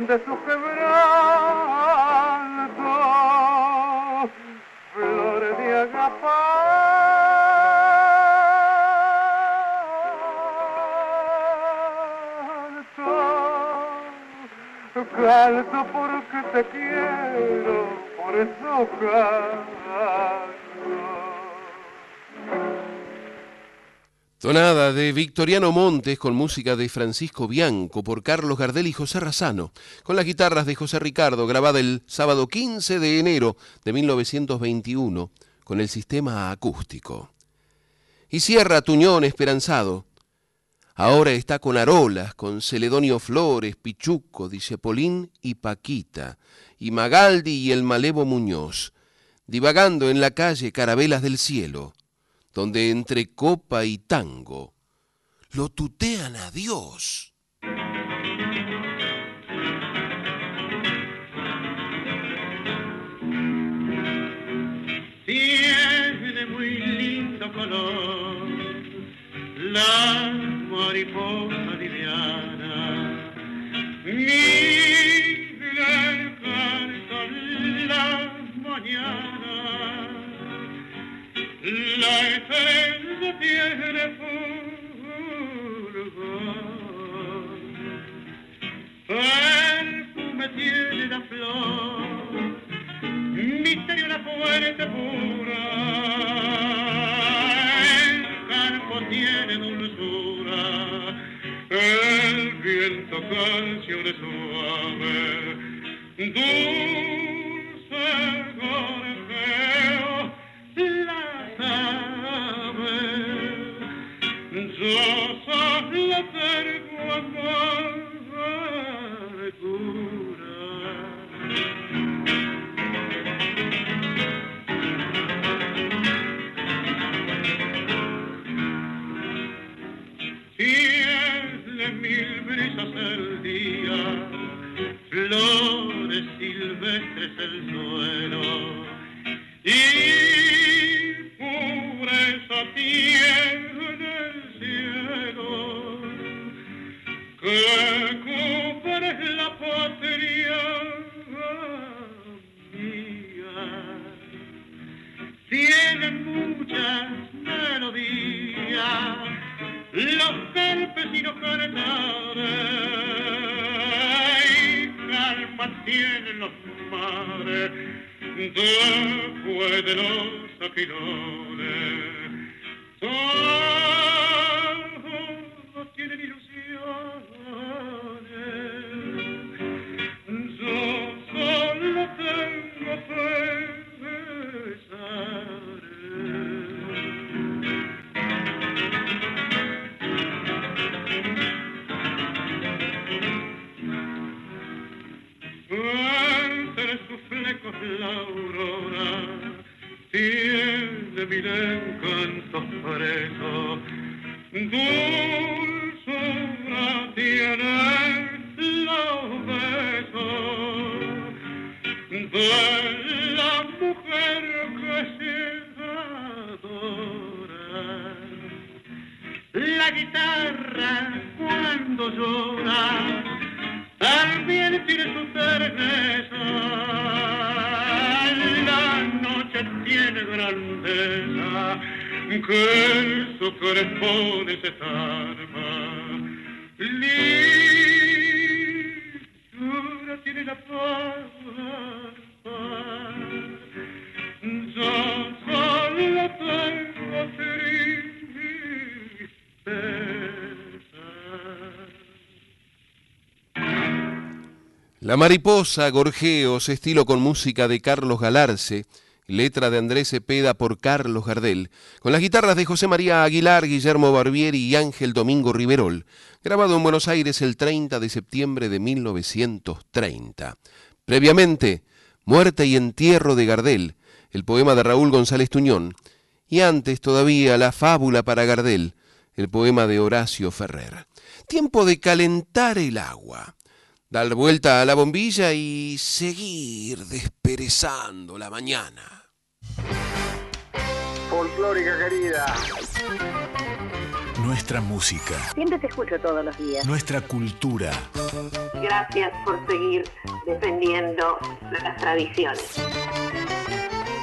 de su quebranto, flores de canto porque te quiero, por eso canto. Tonada de Victoriano Montes con música de Francisco Bianco por Carlos Gardel y José Razano, con las guitarras de José Ricardo, grabada el sábado 15 de enero de 1921 con el sistema acústico. Y cierra Tuñón esperanzado. Ahora está con Arolas, con Celedonio Flores, Pichuco, Dicepolín y Paquita, y Magaldi y el Malevo Muñoz, divagando en la calle Carabelas del Cielo donde entre copa y tango lo tutean a Dios. Tiene muy lindo color la fuori porta di Viana. Mi mariposa, gorjeos, estilo con música de Carlos Galarce, letra de Andrés Cepeda por Carlos Gardel, con las guitarras de José María Aguilar, Guillermo Barbieri y Ángel Domingo Riverol, grabado en Buenos Aires el 30 de septiembre de 1930. Previamente, Muerte y Entierro de Gardel, el poema de Raúl González Tuñón, y antes todavía La Fábula para Gardel, el poema de Horacio Ferrer. Tiempo de calentar el agua dar vuelta a la bombilla y seguir desperezando la mañana. Folclórica querida. Nuestra música. Siempre te escucho todos los días. Nuestra cultura. Gracias por seguir defendiendo las tradiciones.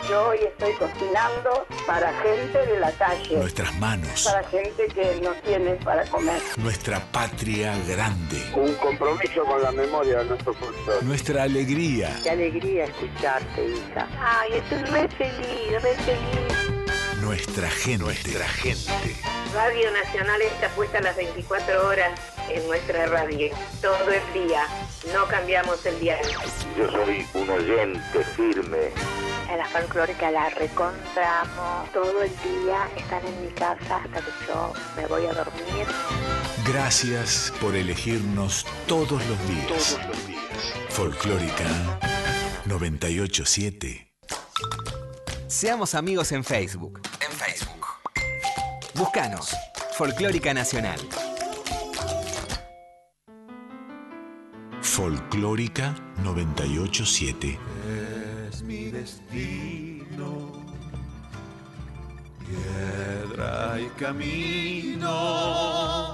Yo hoy estoy cocinando para gente de la calle. Nuestras manos. Para gente que no tiene para comer. Nuestra patria grande. Un compromiso con la memoria de nuestro folclore. Nuestra alegría. Qué alegría escucharte, hija. Ay, estoy re feliz, re feliz. Nuestra gente. Nuestra gente. Radio Nacional está puesta las 24 horas en nuestra radio. Todo el día. No cambiamos el diario. Yo soy un oyente firme. En la folclórica la recontramos. Todo el día están en mi casa hasta que yo me voy a dormir. Gracias por elegirnos todos los días. Todos los días. Folclórica 987. Seamos amigos en Facebook. En Facebook. Búscanos. Folclórica Nacional. Folclórica 987. Es mi destino, piedra y camino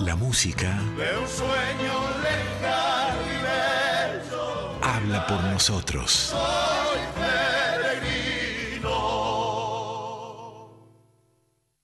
La música de un sueño lejano y bello. habla por nosotros. Soy peregrino.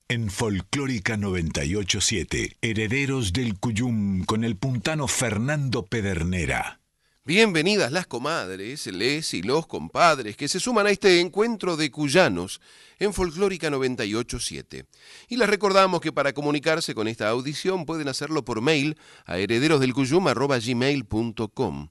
En Folclórica 987, Herederos del Cuyum con el puntano Fernando Pedernera. Bienvenidas las comadres, les y los compadres que se suman a este encuentro de cuyanos en Folclórica 987. Y les recordamos que para comunicarse con esta audición pueden hacerlo por mail a herederosdelcuyum.gmail.com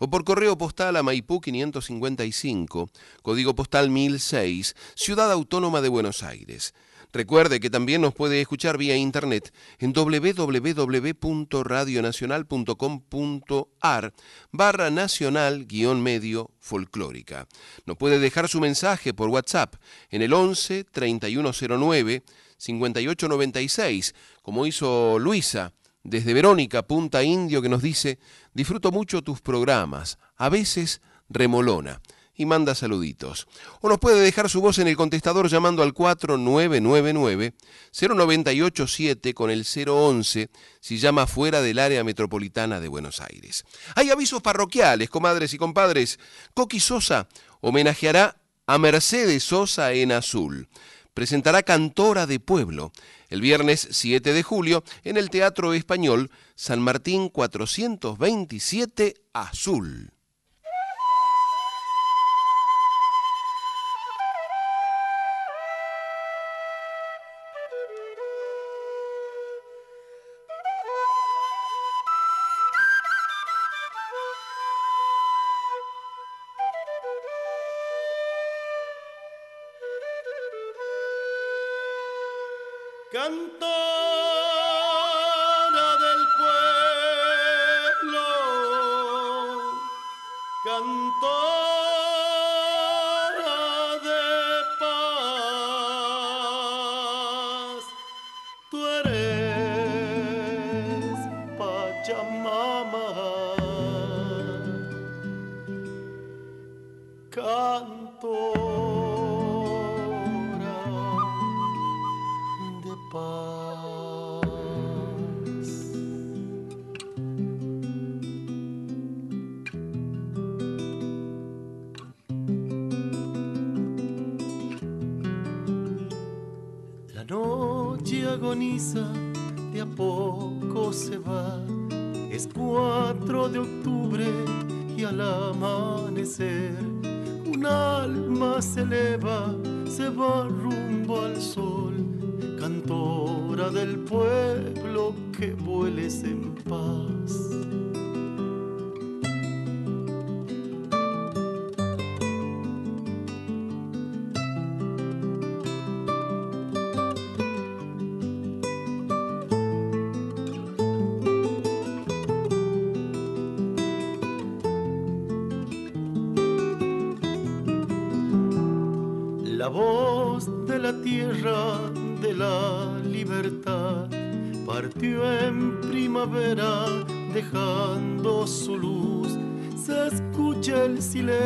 o por correo postal a Maipú 555, código postal 1006, Ciudad Autónoma de Buenos Aires. Recuerde que también nos puede escuchar vía internet en www.radionacional.com.ar barra nacional guion medio folclórica. Nos puede dejar su mensaje por WhatsApp en el 11 3109 5896, como hizo Luisa desde Verónica, Punta Indio, que nos dice, disfruto mucho tus programas, a veces remolona y manda saluditos. O nos puede dejar su voz en el contestador llamando al 4999-0987 con el 011 si llama fuera del área metropolitana de Buenos Aires. Hay avisos parroquiales, comadres y compadres. Coqui Sosa homenajeará a Mercedes Sosa en azul. Presentará Cantora de Pueblo el viernes 7 de julio en el Teatro Español San Martín 427 Azul. Cantora de paz. La noche agoniza, de a poco se va. Es 4 de octubre y al amanecer se eleva, se va rumbo al sol. Cantora del pueblo que vueles en paz. Dejando su luz. Se escucha el silencio,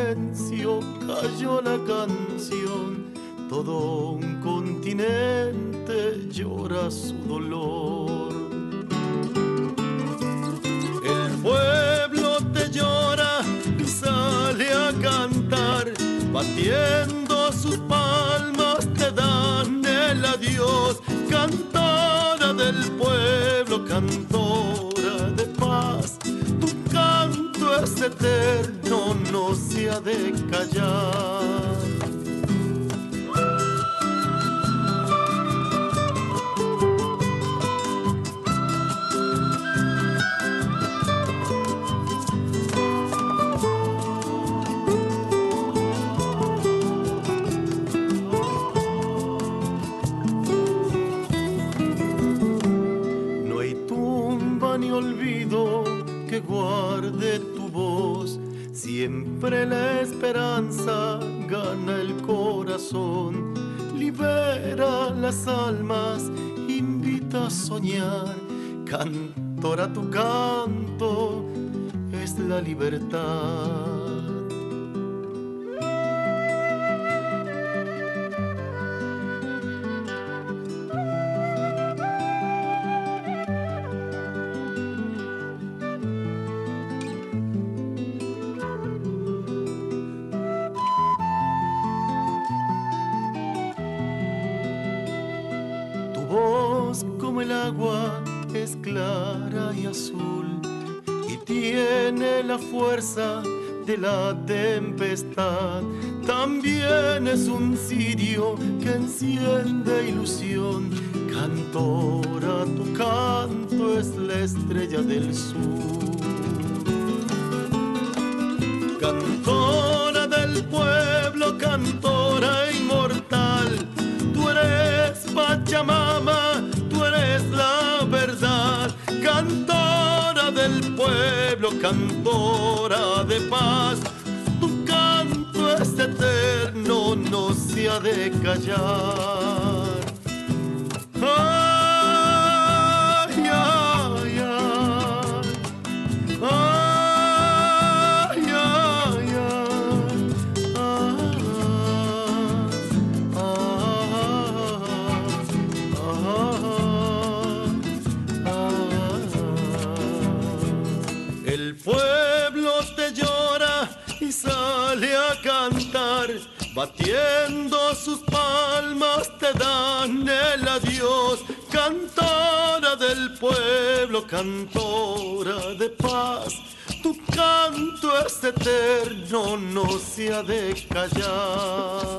cantora de paz, tu canto es eterno, no se ha de callar.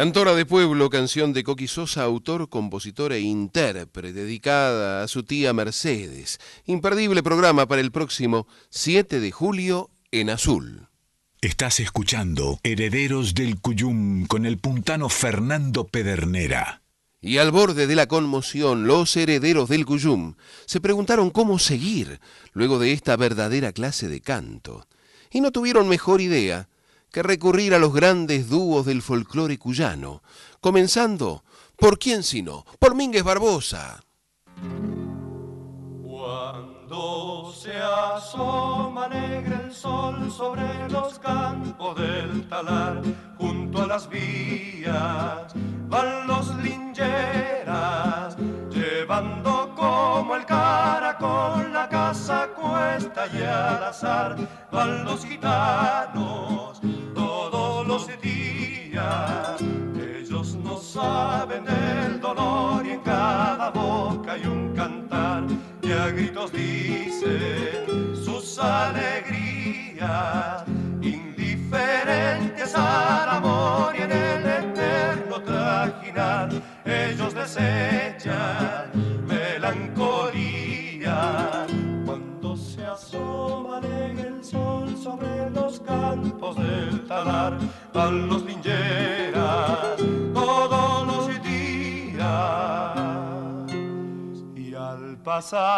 Cantora de Pueblo, canción de Coqui Sosa, autor, compositor e intérprete, dedicada a su tía Mercedes. Imperdible programa para el próximo 7 de julio en Azul. Estás escuchando Herederos del Cuyum con el puntano Fernando Pedernera. Y al borde de la conmoción, los herederos del Cuyum se preguntaron cómo seguir luego de esta verdadera clase de canto. Y no tuvieron mejor idea que recurrir a los grandes dúos del folclore cuyano, comenzando, ¿por quién sino? Por Mínguez Barbosa. Cuando se asoma negra el sol sobre los campos del talar, junto a las vías van los lincheras, llevando como el caracol la casa cuesta y al azar, van los gitanos todos los días. Ellos no saben del dolor y en nos dice sus alegrías, indiferentes al amor y en el eterno trajinar, ellos desechan melancolía. Cuando se asoman en el sol sobre los campos del talar, van los linjeros pasar.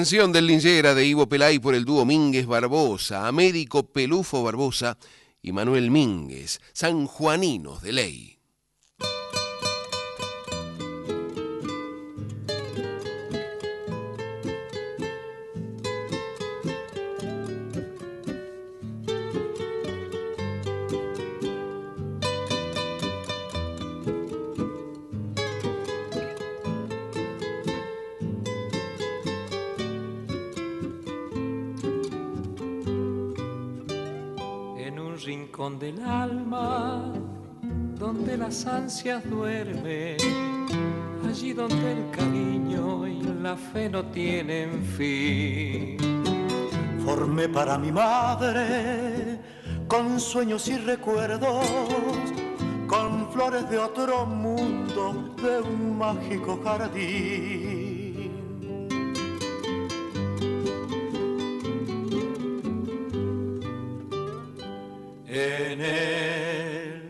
Canción del Lincera de Ivo Pelay por el dúo Mínguez Barbosa, Américo Pelufo Barbosa y Manuel Mínguez, Sanjuaninos de Ley. infancia duerme, allí donde el cariño y la fe no tienen fin. Formé para mi madre con sueños y recuerdos, con flores de otro mundo, de un mágico jardín. En el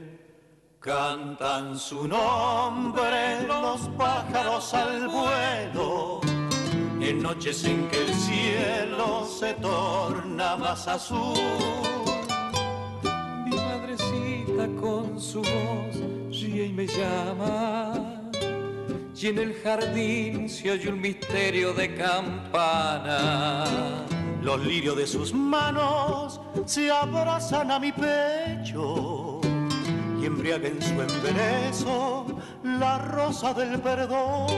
Cantan su nombre los pájaros al vuelo, en noches en que el cielo se torna más azul. Mi madrecita con su voz ríe y me llama, y en el jardín se oye un misterio de campana. Los lirios de sus manos se abrazan a mi pecho y embriaga en su embeleso la rosa del perdón.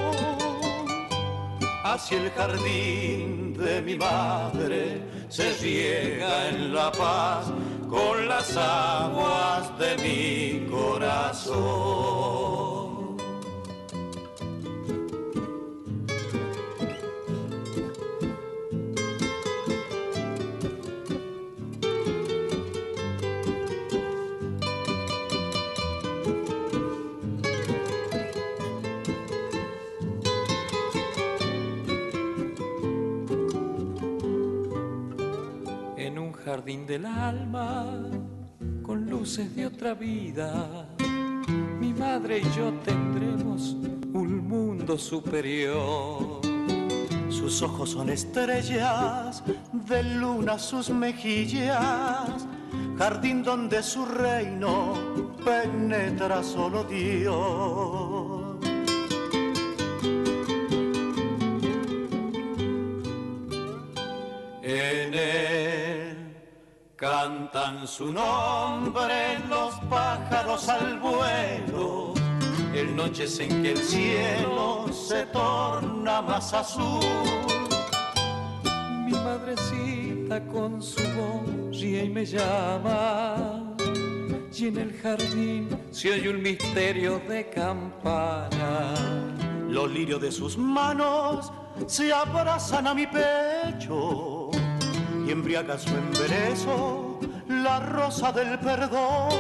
Hacia el jardín de mi madre se riega en la paz con las aguas de mi corazón. Jardín del alma con luces de otra vida. Mi madre y yo tendremos un mundo superior. Sus ojos son estrellas, de luna sus mejillas, jardín donde su reino penetra solo Dios. Cantan su nombre los pájaros al vuelo, en noches en que el cielo se torna más azul. Mi madrecita con su voz ríe y me llama, y en el jardín se oye un misterio de campana. Los lirios de sus manos se abrazan a mi pecho y embriaga su embeleso la rosa del perdón.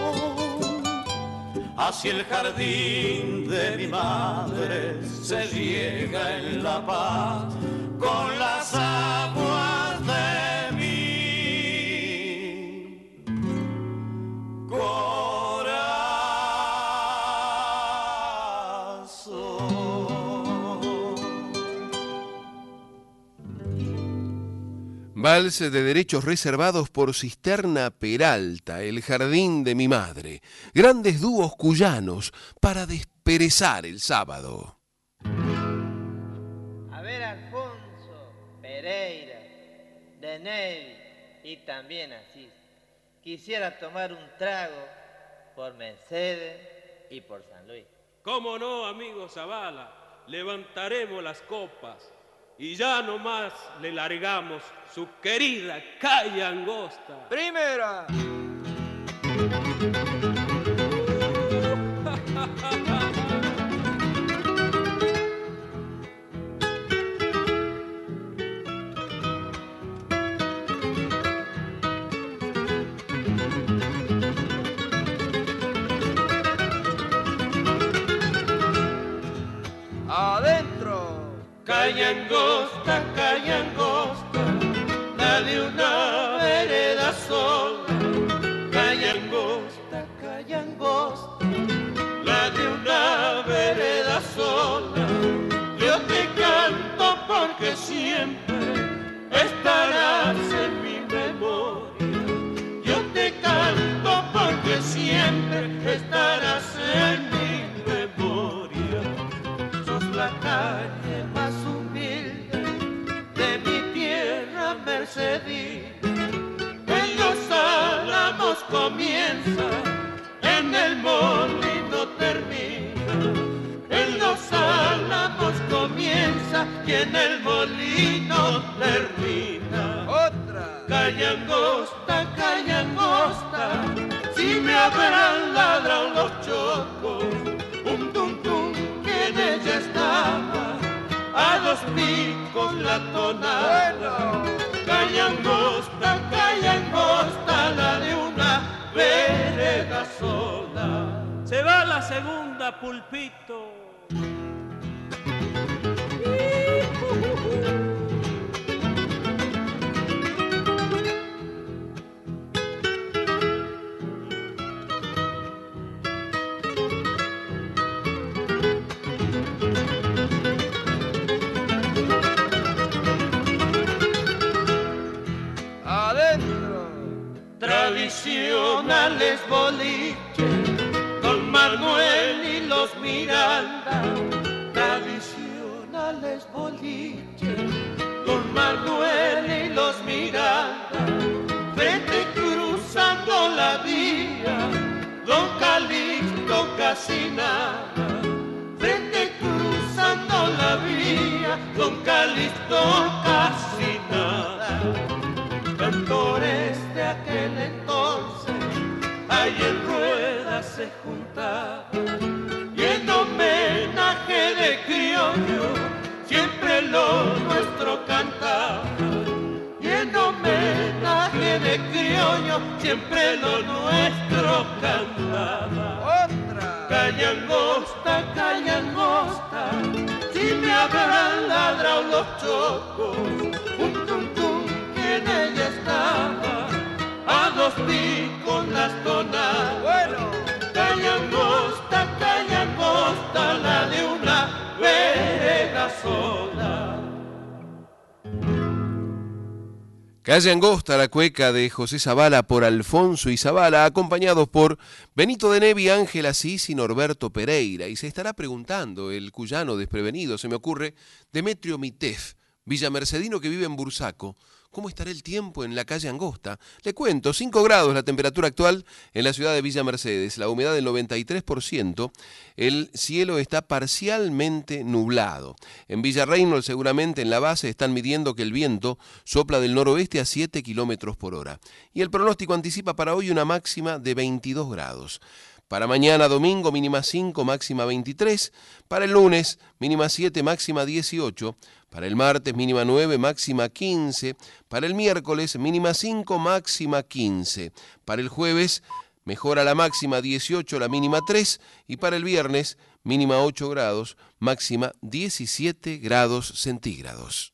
Hacia el jardín de mi madre se riega en la paz con las aguas Vals de derechos reservados por Cisterna Peralta, El jardín de mi madre. Grandes dúos cuyanos para desperezar el sábado. A ver, Alfonso, Pereira, Denel y también Asís. Quisiera tomar un trago por Mercedes y por San Luis. ¿Cómo no, amigo Zavala? Levantaremos las copas y ya nomás le largamos su querida calle angosta. Primera. Calle angosta, calle angosta, la de una vereda sola. Calle angosta, calle angosta, la de una vereda sola. Yo te canto porque siempre estarás molino termina. Otra. Calle angosta, calle angosta, si me habrán ladrado los chocos, un tum tum que en ella estaba, a dos picos la tonada. Calle angosta, calle angosta, la de una vereda sola. Se va la segunda, pulpito. Tradicionales boliches los Miranda, tradicionales boliches, don Manuel y los Miranda, frente cruzando la vía, don Calixto casi nada, frente cruzando la vía, don Calixto casi nada, cantores aquel entonces, ahí en ruedas se juntaban, y en homenaje de criollo, siempre lo nuestro cantaba, y en homenaje de criollo, siempre lo nuestro cantaba. Otra. Calle angosta, calle angosta, si me habrán ladrado los chocos, un tum tum que en ella estaba, a dos picos las tonadas. Bueno. Calle angosta, calle angosta, la de una vereda sola. Calle Angosta, la cueca de José Zavala por Alfonso y Zavala, acompañados por Benito de Nevi, Ángel Asís y Norberto Pereira. Y se estará preguntando el cuyano desprevenido, se me ocurre, Demetrio Mitef, villamercedino que vive en Bursaco. ¿Cómo estará el tiempo en la calle Angosta? Le cuento, 5 grados la temperatura actual en la ciudad de Villa Mercedes, la humedad del 93%, el cielo está parcialmente nublado. En Villa Reynolds seguramente en la base están midiendo que el viento sopla del noroeste a 7 kilómetros por hora. Y el pronóstico anticipa para hoy una máxima de 22 grados. Para mañana domingo mínima 5, máxima 23. Para el lunes mínima 7, máxima 18. Para el martes mínima 9, máxima 15. Para el miércoles mínima 5, máxima 15. Para el jueves mejora la máxima 18, la mínima 3. Y para el viernes mínima 8 grados, máxima 17 grados centígrados.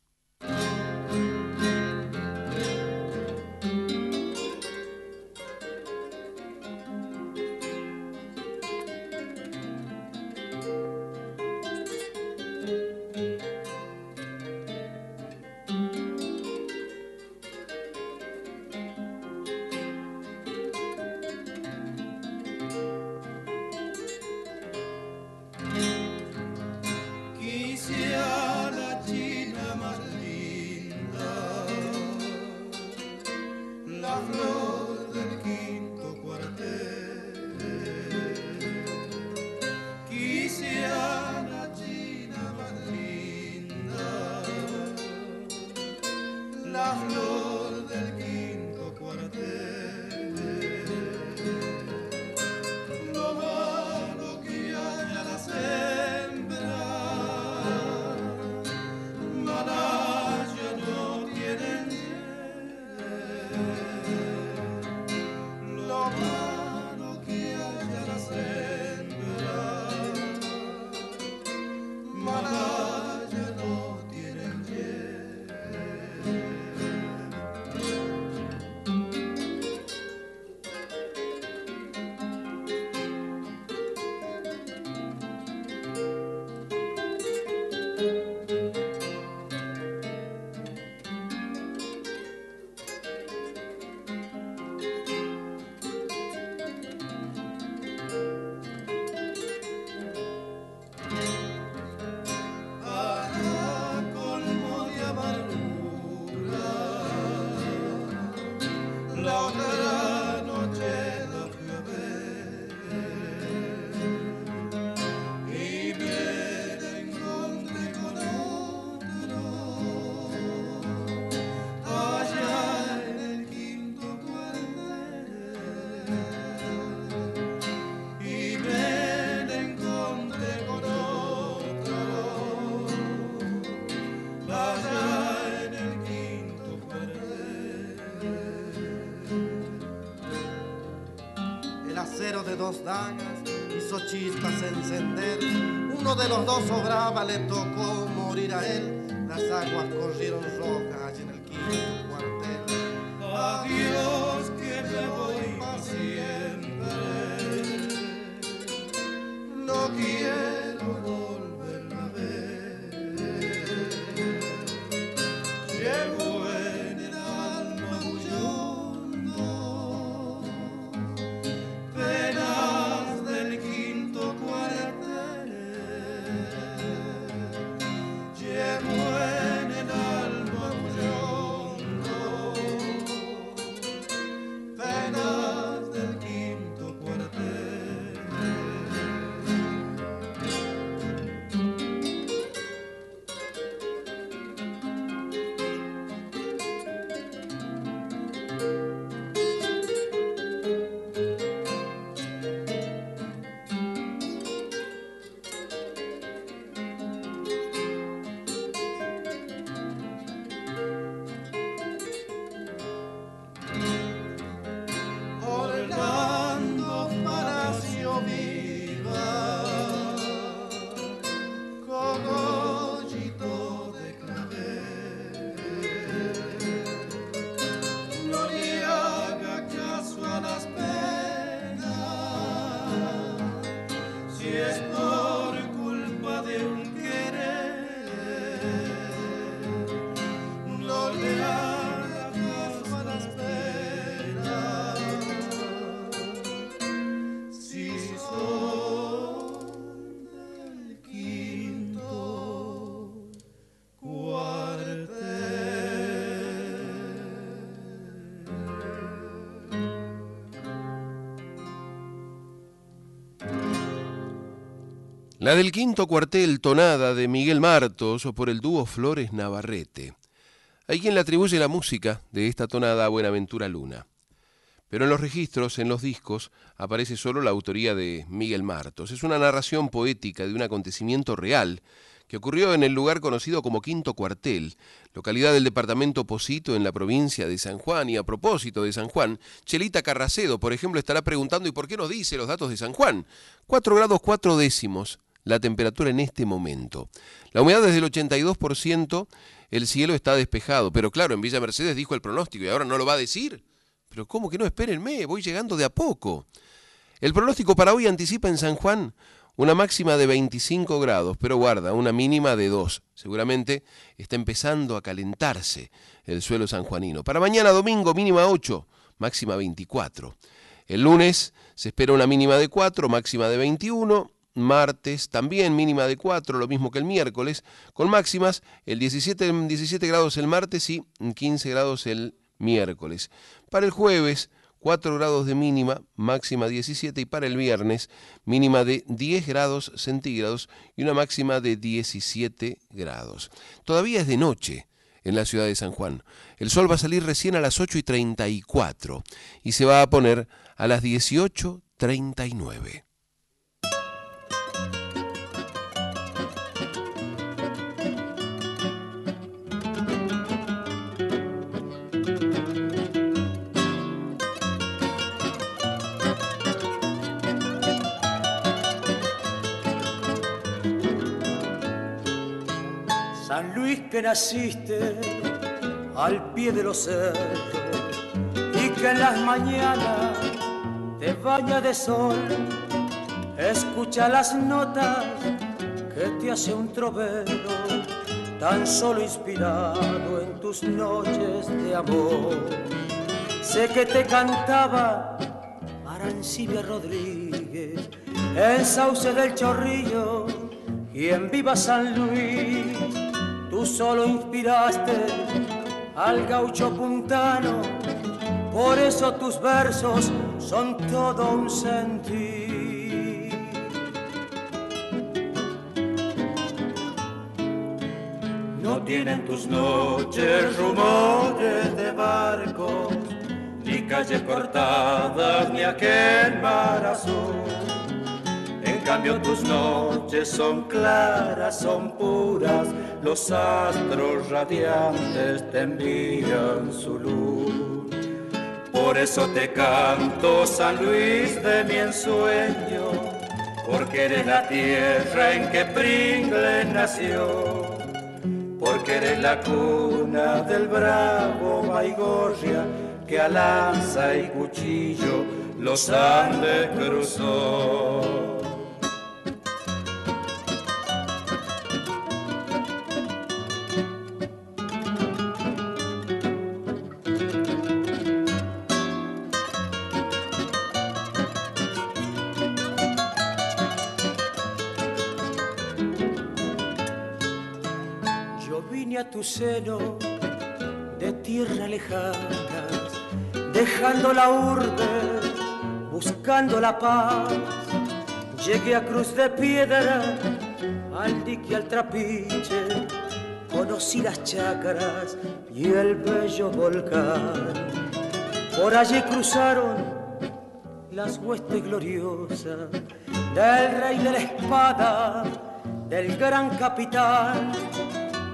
La del quinto cuartel, tonada de Miguel Martos o por el dúo Flores Navarrete. Hay quien le atribuye la música de esta tonada a Buenaventura Luna. Pero en los registros, en los discos, aparece solo la autoría de Miguel Martos. Es una narración poética de un acontecimiento real que ocurrió en el lugar conocido como Quinto Cuartel, localidad del departamento Posito en la provincia de San Juan. Y a propósito de San Juan, Chelita Carracedo, por ejemplo, estará preguntando ¿y por qué nos dice los datos de San Juan? 4 grados 4 décimos la temperatura en este momento. La humedad es del 82%, el cielo está despejado, pero claro, en Villa Mercedes dijo el pronóstico y ahora no lo va a decir. Pero ¿cómo que no? Espérenme, voy llegando de a poco. El pronóstico para hoy anticipa en San Juan una máxima de 25 grados, pero guarda, una mínima de 2. Seguramente está empezando a calentarse el suelo sanjuanino. Para mañana domingo mínima 8, máxima 24. El lunes se espera una mínima de 4, máxima de 21. Martes también mínima de 4, lo mismo que el miércoles, con máximas el 17, 17 grados el martes y 15 grados el miércoles. Para el jueves 4 grados de mínima, máxima 17 y para el viernes mínima de 10 grados centígrados y una máxima de 17 grados. Todavía es de noche en la ciudad de San Juan. El sol va a salir recién a las 8 y 34 y se va a poner a las 18.39. Que naciste al pie de los cerros y que en las mañanas te baña de sol, escucha las notas que te hace un trovero, tan solo inspirado en tus noches de amor. Sé que te cantaba Arancibia Rodríguez en Sauce del Chorrillo y en Viva San Luis tú solo inspiraste al gaucho puntano, por eso tus versos son todo un sentir. No tienen tus noches rumores de barcos, ni calles cortadas, ni aquel mar azul. Cambio tus noches son claras, son puras, los astros radiantes te envían su luz. Por eso te canto, San Luis de mi ensueño, porque eres la tierra en que Pringle nació, porque eres la cuna del bravo Baigorria que a lanza y cuchillo los Andes cruzó. De tierra lejana, dejando la urbe, buscando la paz. Llegué a Cruz de Piedra, al dique al trapiche, conocí las chácaras y el bello volcán. Por allí cruzaron las huestes gloriosas del rey de la espada, del gran capitán,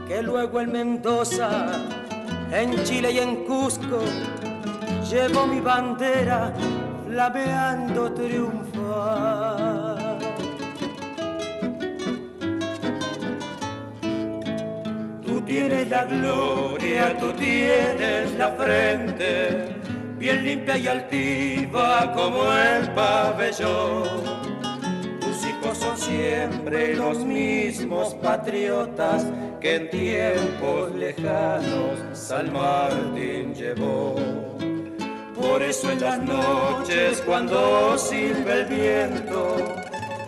que luego en Mendoza, en Chile y en Cusco, llevó mi bandera flameando triunfal. Tú tienes la gloria, tú tienes la frente, bien limpia y altiva como el pabellón. Son siempre los mismos patriotas que en tiempos lejanos San Martín llevó. Por eso en las noches cuando silba el viento,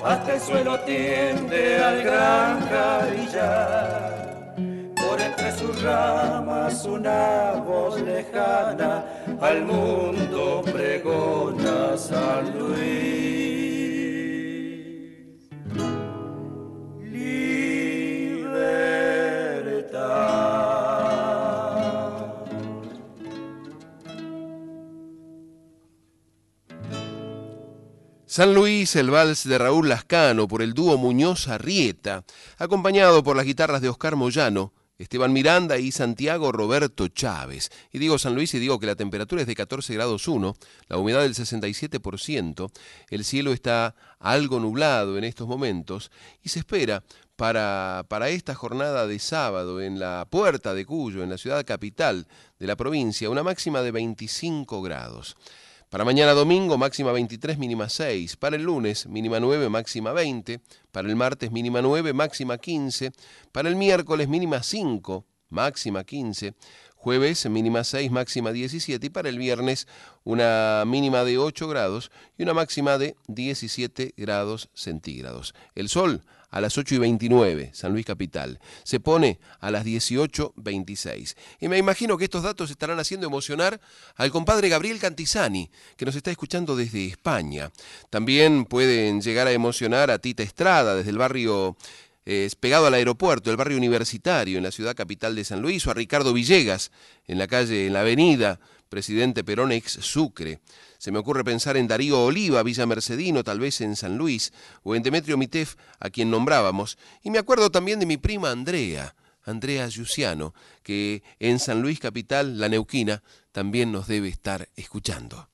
hasta el suelo tiende al gran carillar. Por entre sus ramas una voz lejana al mundo pregona San Luis. San Luis, el vals de Raúl Lascano por el dúo Muñoz Arrieta, acompañado por las guitarras de Oscar Moyano, Esteban Miranda y Santiago Roberto Chávez. Y digo San Luis y digo que la temperatura es de 14 grados 1, la humedad del 67%, el cielo está algo nublado en estos momentos y se espera para, para esta jornada de sábado en la puerta de Cuyo, en la ciudad capital de la provincia, una máxima de 25 grados. Para mañana domingo, máxima 23, mínima 6. Para el lunes, mínima 9, máxima 20. Para el martes, mínima 9, máxima 15. Para el miércoles, mínima 5, máxima 15. Jueves, mínima 6, máxima 17. Y para el viernes, una mínima de 8 grados y una máxima de 17 grados centígrados. El sol a las 8 y 29, San Luis Capital. Se pone a las 18.26. Y me imagino que estos datos estarán haciendo emocionar al compadre Gabriel Cantizani, que nos está escuchando desde España. También pueden llegar a emocionar a Tita Estrada desde el barrio eh, pegado al aeropuerto, el barrio universitario en la ciudad capital de San Luis, o a Ricardo Villegas en la calle, en la avenida Presidente Perón ex Sucre. Se me ocurre pensar en Darío Oliva, Villa Mercedino, tal vez en San Luis, o en Demetrio Mitef, a quien nombrábamos. Y me acuerdo también de mi prima Andrea, Andrea Giussiano, que en San Luis Capital, la Neuquina, también nos debe estar escuchando.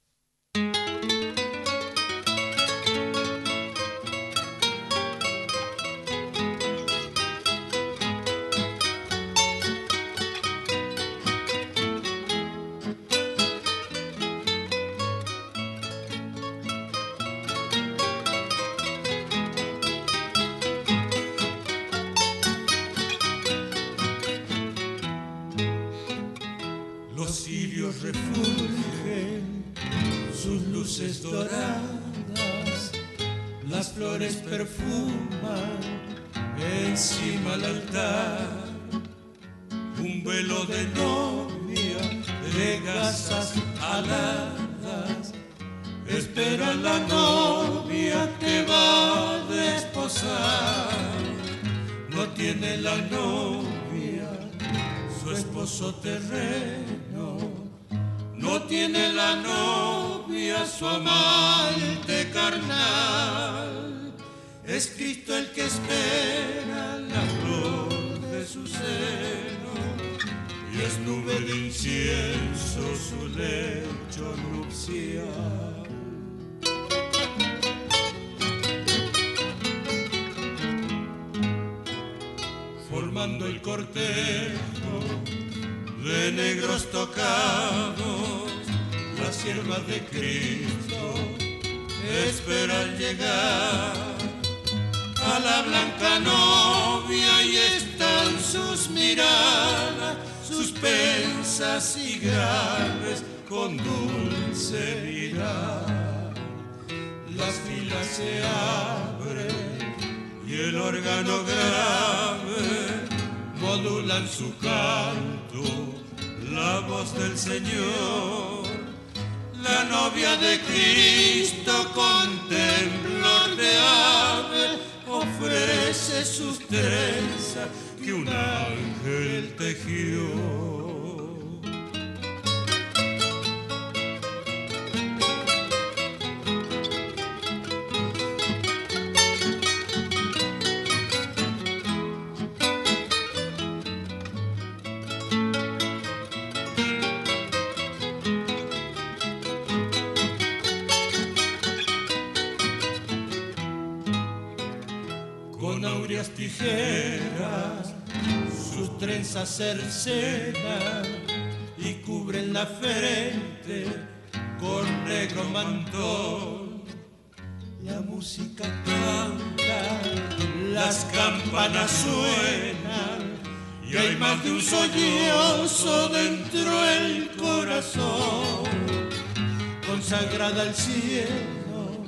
Consagrada al cielo,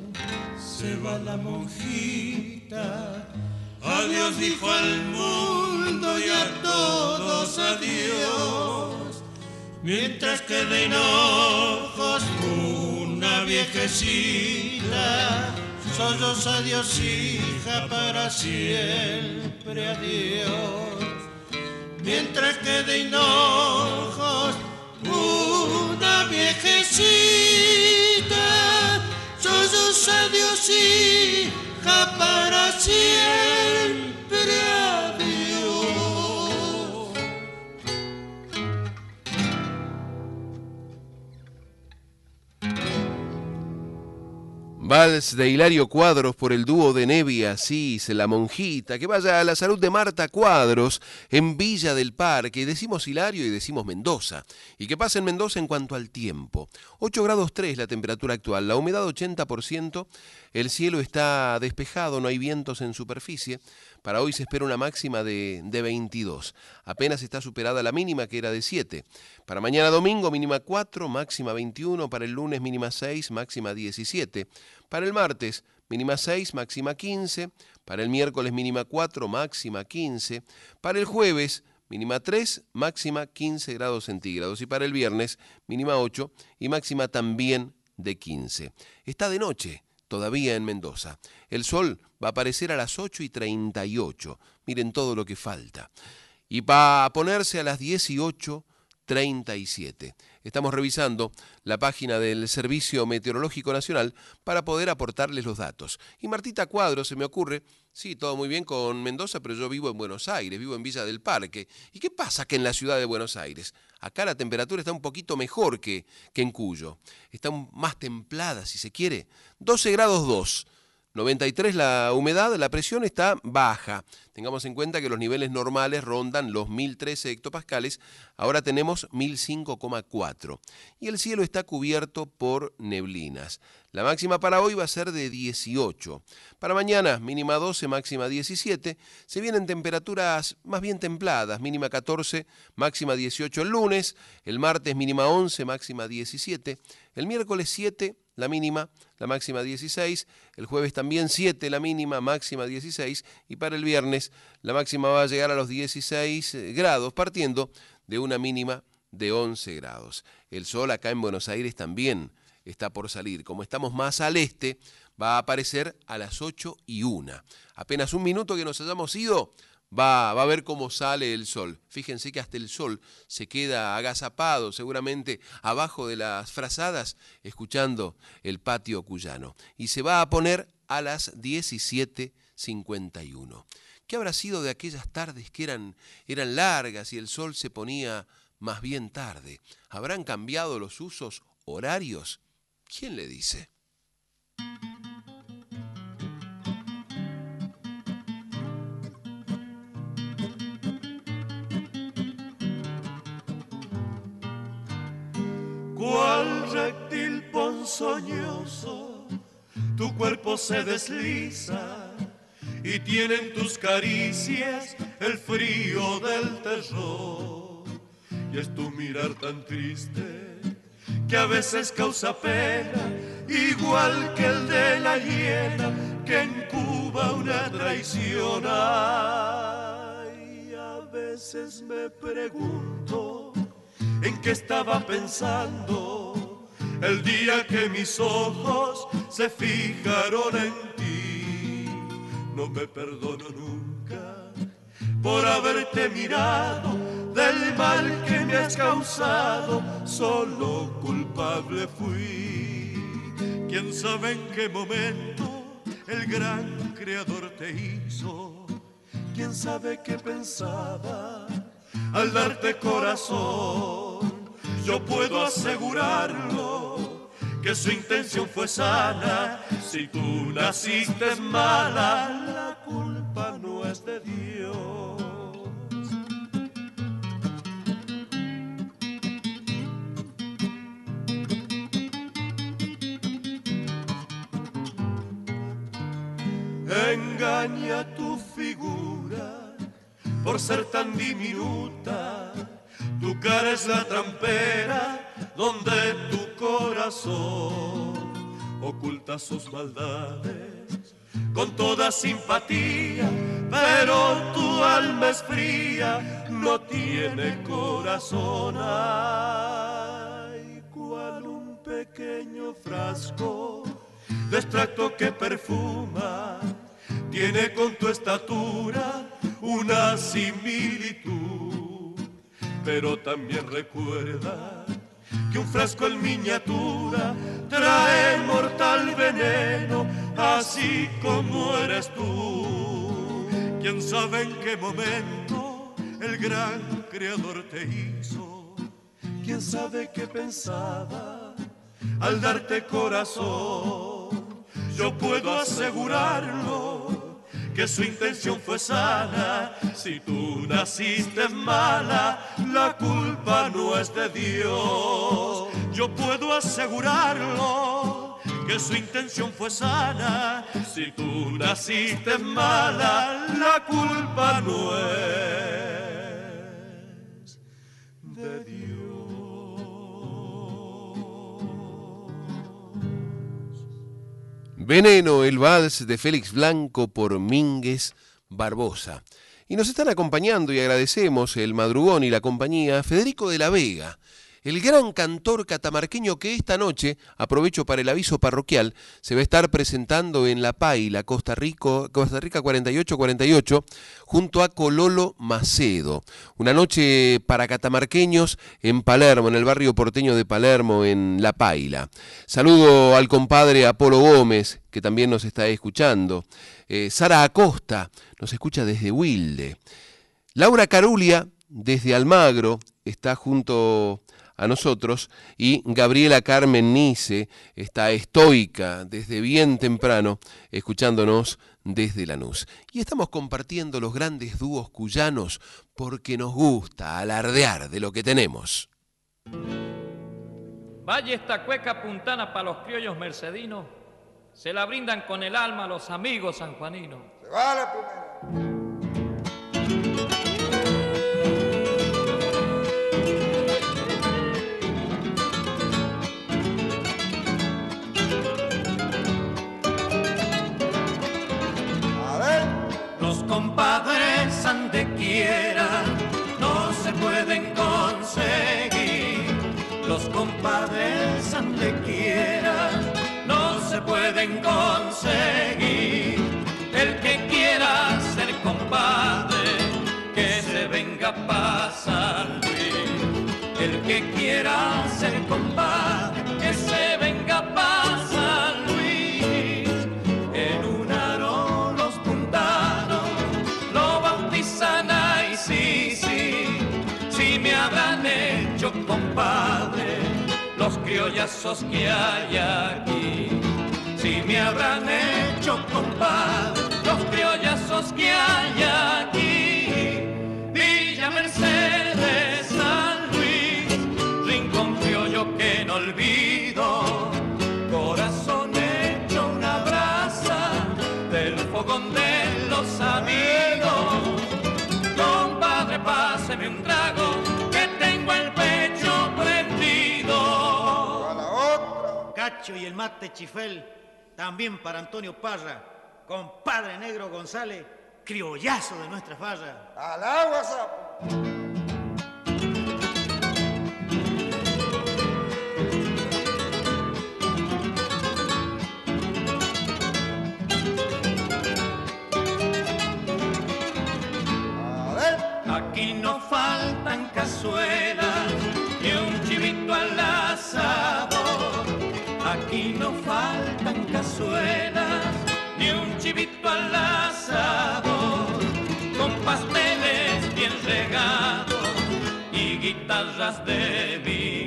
se va la monjita Adiós dijo al mundo y a todos adiós. Mientras que de hinojos una viejecita, solos adiós hija para siempre adiós. Mientras que de hinojos Vals de Hilario Cuadros por el dúo de Nevi Asís, La Monjita, que vaya a la salud de Marta Cuadros en Villa del Parque. Decimos Hilario y decimos Mendoza. Y que pasa en Mendoza en cuanto al tiempo. 8 grados 3 la temperatura actual, la humedad 80%, el cielo está despejado, no hay vientos en superficie. Para hoy se espera una máxima de, de 22. Apenas está superada la mínima que era de 7. Para mañana domingo mínima 4, máxima 21. Para el lunes mínima 6, máxima 17. Para el martes mínima 6, máxima 15. Para el miércoles mínima 4, máxima 15. Para el jueves mínima 3, máxima 15 grados centígrados. Y para el viernes mínima 8 y máxima también de 15. Está de noche todavía en Mendoza. El sol va a aparecer a las 8 y 38. Miren todo lo que falta. Y va a ponerse a las 18.37. Estamos revisando la página del Servicio Meteorológico Nacional para poder aportarles los datos. Y Martita Cuadro, se me ocurre, sí, todo muy bien con Mendoza, pero yo vivo en Buenos Aires, vivo en Villa del Parque. ¿Y qué pasa que en la ciudad de Buenos Aires? Acá la temperatura está un poquito mejor que, que en Cuyo. Está más templada, si se quiere. 12 grados 2. 93 la humedad, la presión está baja. Tengamos en cuenta que los niveles normales rondan los 1013 hectopascales, ahora tenemos 1005,4 y el cielo está cubierto por neblinas. La máxima para hoy va a ser de 18. Para mañana, mínima 12, máxima 17. Se vienen temperaturas más bien templadas, mínima 14, máxima 18 el lunes, el martes mínima 11, máxima 17, el miércoles 7, la mínima, la máxima 16, el jueves también 7, la mínima, máxima 16, y para el viernes la máxima va a llegar a los 16 eh, grados, partiendo de una mínima de 11 grados. El sol acá en Buenos Aires también está por salir. Como estamos más al este, va a aparecer a las 8 y 1. Apenas un minuto que nos hayamos ido, va, va, a ver cómo sale el sol. Fíjense que hasta el sol se queda agazapado, seguramente abajo de las frazadas, escuchando el patio cuyano. Y se va a poner a las 17.51. ¿Qué habrá sido de aquellas tardes que eran, eran largas y el sol se ponía más bien tarde? ¿Habrán cambiado los usos horarios? ¿Quién le dice? cual reptil ponzoñoso, tu cuerpo se desliza y tienen tus caricias el frío del terror. Y es tu mirar tan triste que a veces causa pena, igual que el de la hiena que encuba una traición. Ay, a veces me pregunto en qué estaba pensando el día que mis ojos se fijaron en. No me perdono nunca por haberte mirado del mal que me has causado, solo culpable fui. Quién sabe en qué momento el gran creador te hizo, quién sabe qué pensaba al darte corazón. Yo puedo asegurarlo que su intención fue sana. Si tú naciste mala, Engaña tu figura por ser tan diminuta. Tu cara es la trampera donde tu corazón oculta sus maldades con toda simpatía, pero tu alma es fría, no tiene corazón. Ay, cual un pequeño frasco de extracto que perfuma, tiene con tu estatura una similitud, pero también recuerda que un frasco en miniatura trae mortal veneno, así como eres tú. Quién sabe en qué momento el gran creador te hizo, quién sabe qué pensaba al darte corazón. Yo puedo asegurarlo que su intención fue sana. Si tú naciste mala, la culpa no es de Dios. Yo puedo asegurarlo que su intención fue sana. Si tú naciste mala, la culpa no es Veneno, el vals de Félix Blanco por Mínguez Barbosa. Y nos están acompañando y agradecemos el madrugón y la compañía Federico de la Vega, el gran cantor catamarqueño que esta noche, aprovecho para el aviso parroquial, se va a estar presentando en La Paila, Costa, Rico, Costa Rica 4848, junto a Cololo Macedo. Una noche para catamarqueños en Palermo, en el barrio porteño de Palermo, en La Paila. Saludo al compadre Apolo Gómez, que también nos está escuchando. Eh, Sara Acosta nos escucha desde Wilde. Laura Carulia, desde Almagro, está junto a nosotros y Gabriela Carmen Nice está estoica desde bien temprano escuchándonos desde Lanús. Y estamos compartiendo los grandes dúos cuyanos porque nos gusta alardear de lo que tenemos. Vaya esta cueca puntana para los criollos mercedinos, se la brindan con el alma los amigos sanjuaninos. Se va la primera. Criollazos que hay aquí. Si me habrán hecho compadre los criollazos que hay aquí. Villa Mercedes, San Luis, rincón criollo que no olvido. Cacho y el mate chifel, también para Antonio Parra, compadre negro González, criollazo de nuestra farra. Al agua, sapo. Aquí no faltan cazuelas guitarras de mi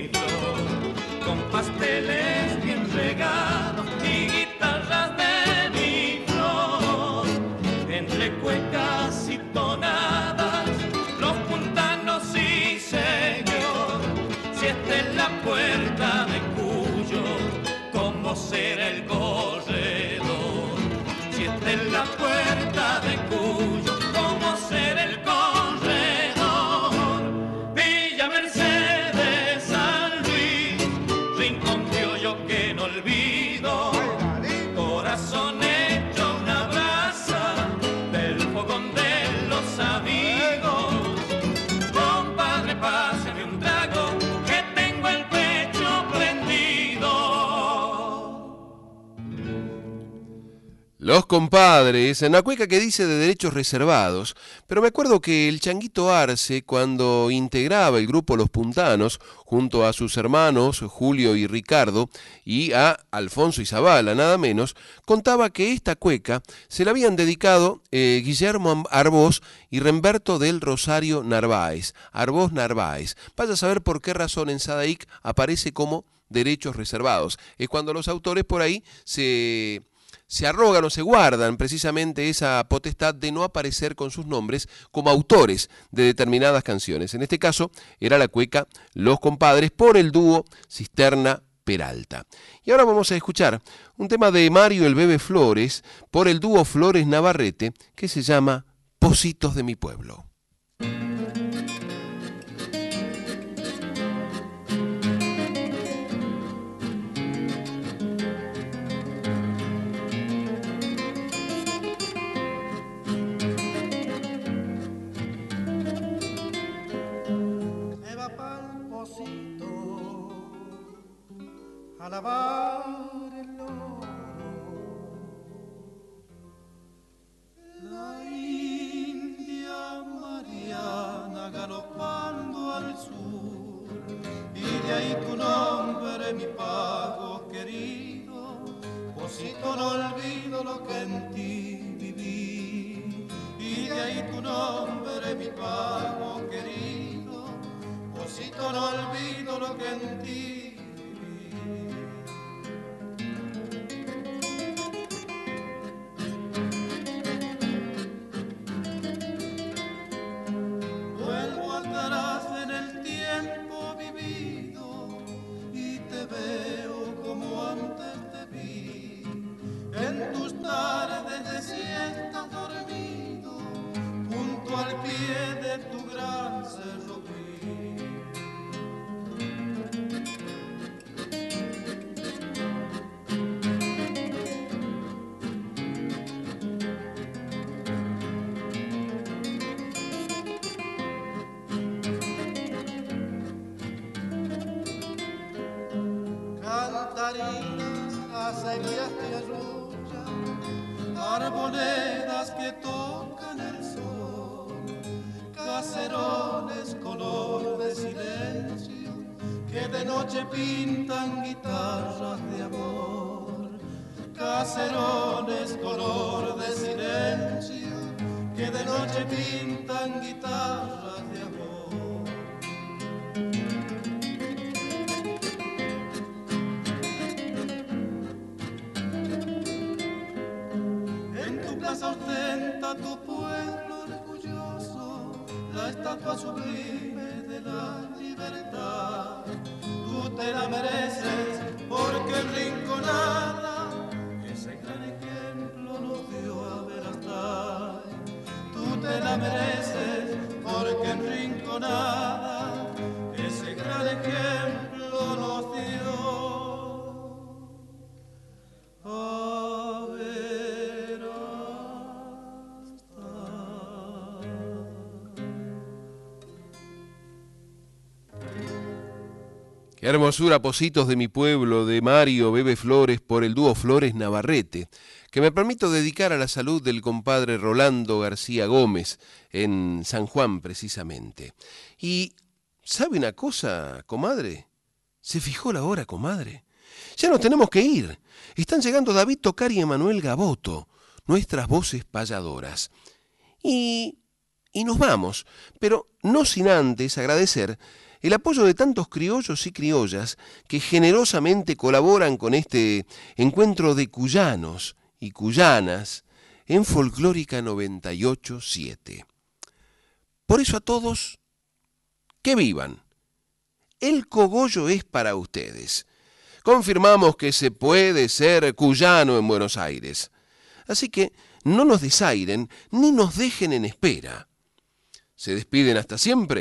Los compadres, una cueca que dice de derechos reservados, pero me acuerdo que el Changuito Arce, cuando integraba el grupo Los Puntanos, junto a sus hermanos Julio y Ricardo, y a Alfonso y nada menos, contaba que esta cueca se la habían dedicado eh, Guillermo Arbós y Remberto del Rosario Narváez. Arbós Narváez. Vaya a saber por qué razón en Sadaic aparece como derechos reservados. Es cuando los autores por ahí se se arrogan o se guardan precisamente esa potestad de no aparecer con sus nombres como autores de determinadas canciones. En este caso era la cueca Los Compadres por el dúo Cisterna Peralta. Y ahora vamos a escuchar un tema de Mario el Bebe Flores por el dúo Flores Navarrete que se llama Positos de mi pueblo. A hermosura, Positos de mi pueblo, de Mario Bebe Flores por el dúo Flores Navarrete, que me permito dedicar a la salud del compadre Rolando García Gómez, en San Juan precisamente. Y, ¿sabe una cosa, comadre? ¿Se fijó la hora, comadre? Ya nos tenemos que ir. Están llegando David Tocar y Emanuel Gaboto, nuestras voces payadoras. Y, y nos vamos, pero no sin antes agradecer el apoyo de tantos criollos y criollas que generosamente colaboran con este encuentro de cuyanos y cuyanas en Folclórica 98.7. Por eso a todos, que vivan. El cogollo es para ustedes. Confirmamos que se puede ser cuyano en Buenos Aires. Así que no nos desairen ni nos dejen en espera. Se despiden hasta siempre